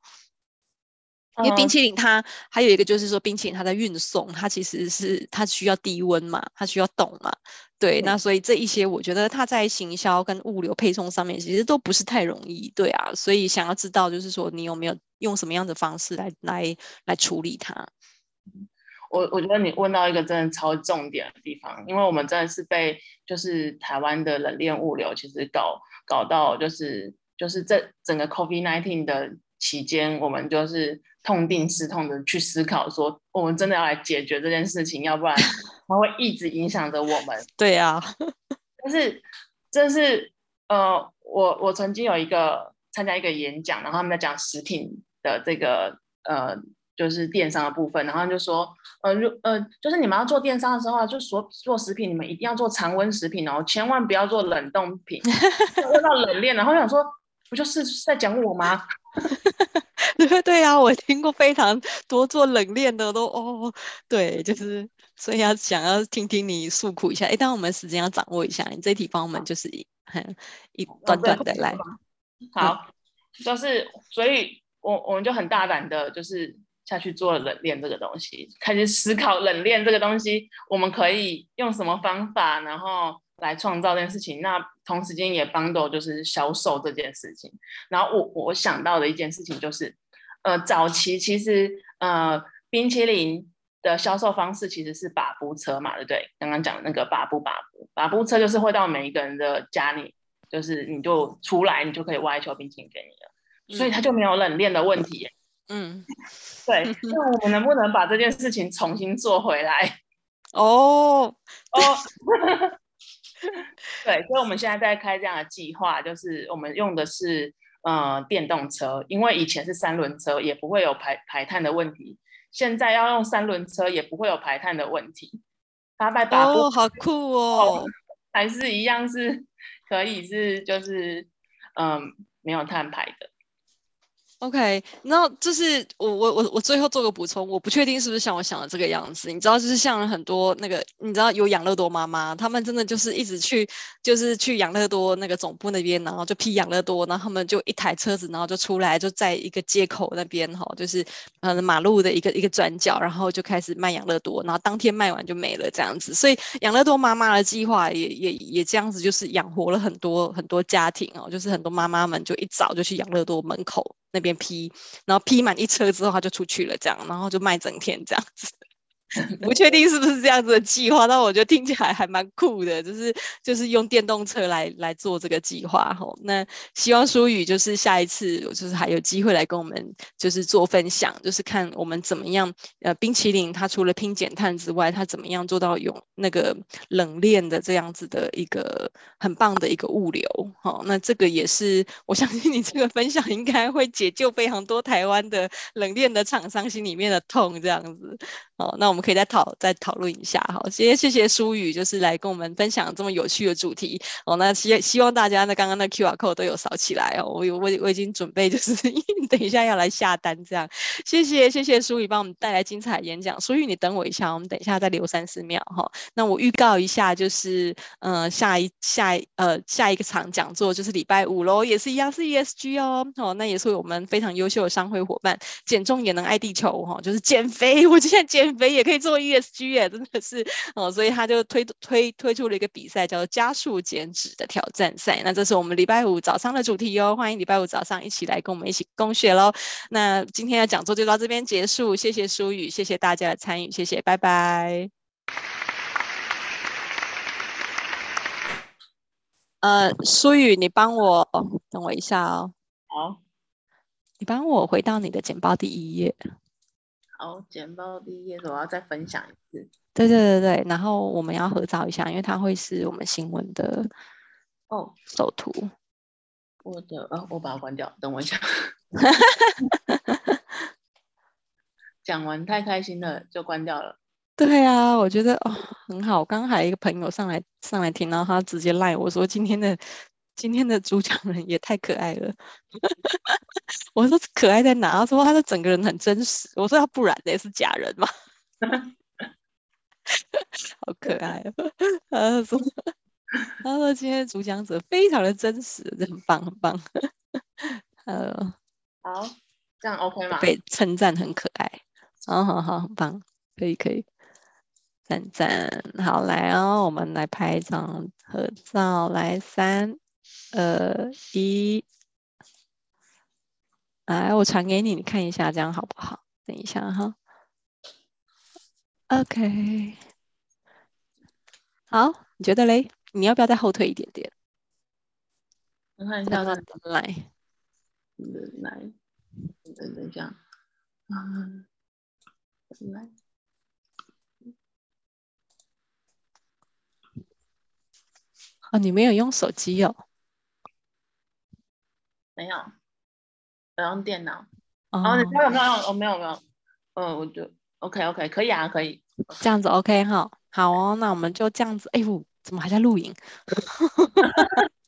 因为冰淇淋它还有一个就是说，冰淇淋它在运送，它其实是它需要低温嘛，它需要冻嘛。对，那所以这一些我觉得它在行销跟物流配送上面其实都不是太容易。对啊，所以想要知道就是说，你有没有用什么样的方式来来来处理它？我我觉得你问到一个真的超重点的地方，因为我们真的是被就是台湾的冷链物流其实搞搞到就是就是这整个 COVID nineteen 的期间，我们就是痛定思痛的去思考说，我们真的要来解决这件事情，要不然 它会一直影响着我们。对呀、啊，但是这是呃，我我曾经有一个参加一个演讲，然后他们在讲食品的这个呃。就是电商的部分，然后就说，呃，如呃，就是你们要做电商的时候，就所做食品，你们一定要做常温食品哦，千万不要做冷冻品，做到冷链。然后想说，不就是在讲我吗？对对啊，我听过非常多做冷链的都哦，对，就是所以要想要听听你诉苦一下。哎，但我们时间要掌握一下，你这一题帮我们就是一很一短短的来。好，就是所以我我们就很大胆的，就是。下去做冷链这个东西，开始思考冷链这个东西，我们可以用什么方法，然后来创造这件事情。那同时间也帮到就是销售这件事情。然后我我想到的一件事情就是，呃，早期其实呃冰淇淋的销售方式其实是把布车嘛，对不对？刚刚讲的那个把布把布把布车就是会到每一个人的家里，就是你就出来，你就可以挖一球冰淇淋给你了。所以它就没有冷链的问题。嗯，对。那我们能不能把这件事情重新做回来？哦哦，对，所以我们现在在开这样的计划，就是我们用的是呃电动车，因为以前是三轮车，也不会有排排碳的问题。现在要用三轮车，也不会有排碳的问题。八百八哦，好酷哦，还是一样是可以是就是嗯没有碳排的。OK，然后就是我我我我最后做个补充，我不确定是不是像我想的这个样子。你知道，就是像很多那个，你知道有养乐多妈妈，他们真的就是一直去，就是去养乐多那个总部那边，然后就批养乐多，然后他们就一台车子，然后就出来，就在一个街口那边哈，就是呃马路的一个一个转角，然后就开始卖养乐多，然后当天卖完就没了这样子。所以养乐多妈妈的计划也也也这样子，就是养活了很多很多家庭哦，就是很多妈妈们就一早就去养乐多门口那边批，然后批满一车之后，他就出去了，这样，然后就卖整天这样子。不确定是不是这样子的计划，但我觉得听起来还蛮酷的，就是就是用电动车来来做这个计划吼。那希望舒宇就是下一次就是还有机会来跟我们就是做分享，就是看我们怎么样呃冰淇淋它除了拼减碳之外，它怎么样做到有那个冷链的这样子的一个很棒的一个物流。好，那这个也是我相信你这个分享应该会解救非常多台湾的冷链的厂商心里面的痛这样子。好，那我们。可以再讨再讨论一下，好，谢谢谢谢舒宇，就是来跟我们分享这么有趣的主题哦。那希希望大家呢，刚刚那 QR code 都有扫起来哦。我有我我已经准备，就是 等一下要来下单这样。谢谢谢谢舒宇帮我们带来精彩演讲。舒宇，你等我一下，我们等一下再留三四秒哈。那我预告一下，就是嗯、下一下一呃下一个场讲座就是礼拜五喽，也是一样是 ESG 哦。哦，那也是我们非常优秀的商会伙伴，减重也能爱地球哈，就是减肥，我现在减肥也可以。可以做 ESG 耶，真的是哦，所以他就推推推出了一个比赛，叫做加速减脂的挑战赛。那这是我们礼拜五早上的主题哦，欢迎礼拜五早上一起来跟我们一起共学喽。那今天的讲座就到这边结束，谢谢舒宇，谢谢大家的参与，谢谢，拜拜。呃，舒宇，你帮我等我一下哦。好，你帮我回到你的简报第一页。好，简报第一页，我要再分享一次。对对对对，然后我们要合照一下，因为它会是我们新闻的哦首图。我的，哦，我把它关掉，等我一下。讲完太开心了，就关掉了。对啊，我觉得哦很好。刚刚还有一个朋友上来上来听，然后他直接赖我说今天的。今天的主讲人也太可爱了，我说可爱在哪？他说他的整个人很真实。我说他不然也是假人吗？好可爱哦！他说他说今天的主讲者非常的真实，这很棒很棒。呃，好，这样 OK 吗？被称赞很可爱，好好好，很棒，可以可以，赞赞。好，来哦，我们来拍一张合照，来三。呃，一，来，我传给你，你看一下，这样好不好？等一下哈。OK，好，你觉得嘞？你要不要再后退一点点？我看一下，来，来，来，等一下，嗯，来，哦，你没有用手机哦。没有，我用电脑。哦，没有没有用？哦，没有没有。嗯，我就 OK OK，可以啊，可以。这样子 OK 哈，好哦，那我们就这样子。哎呦，怎么还在录影？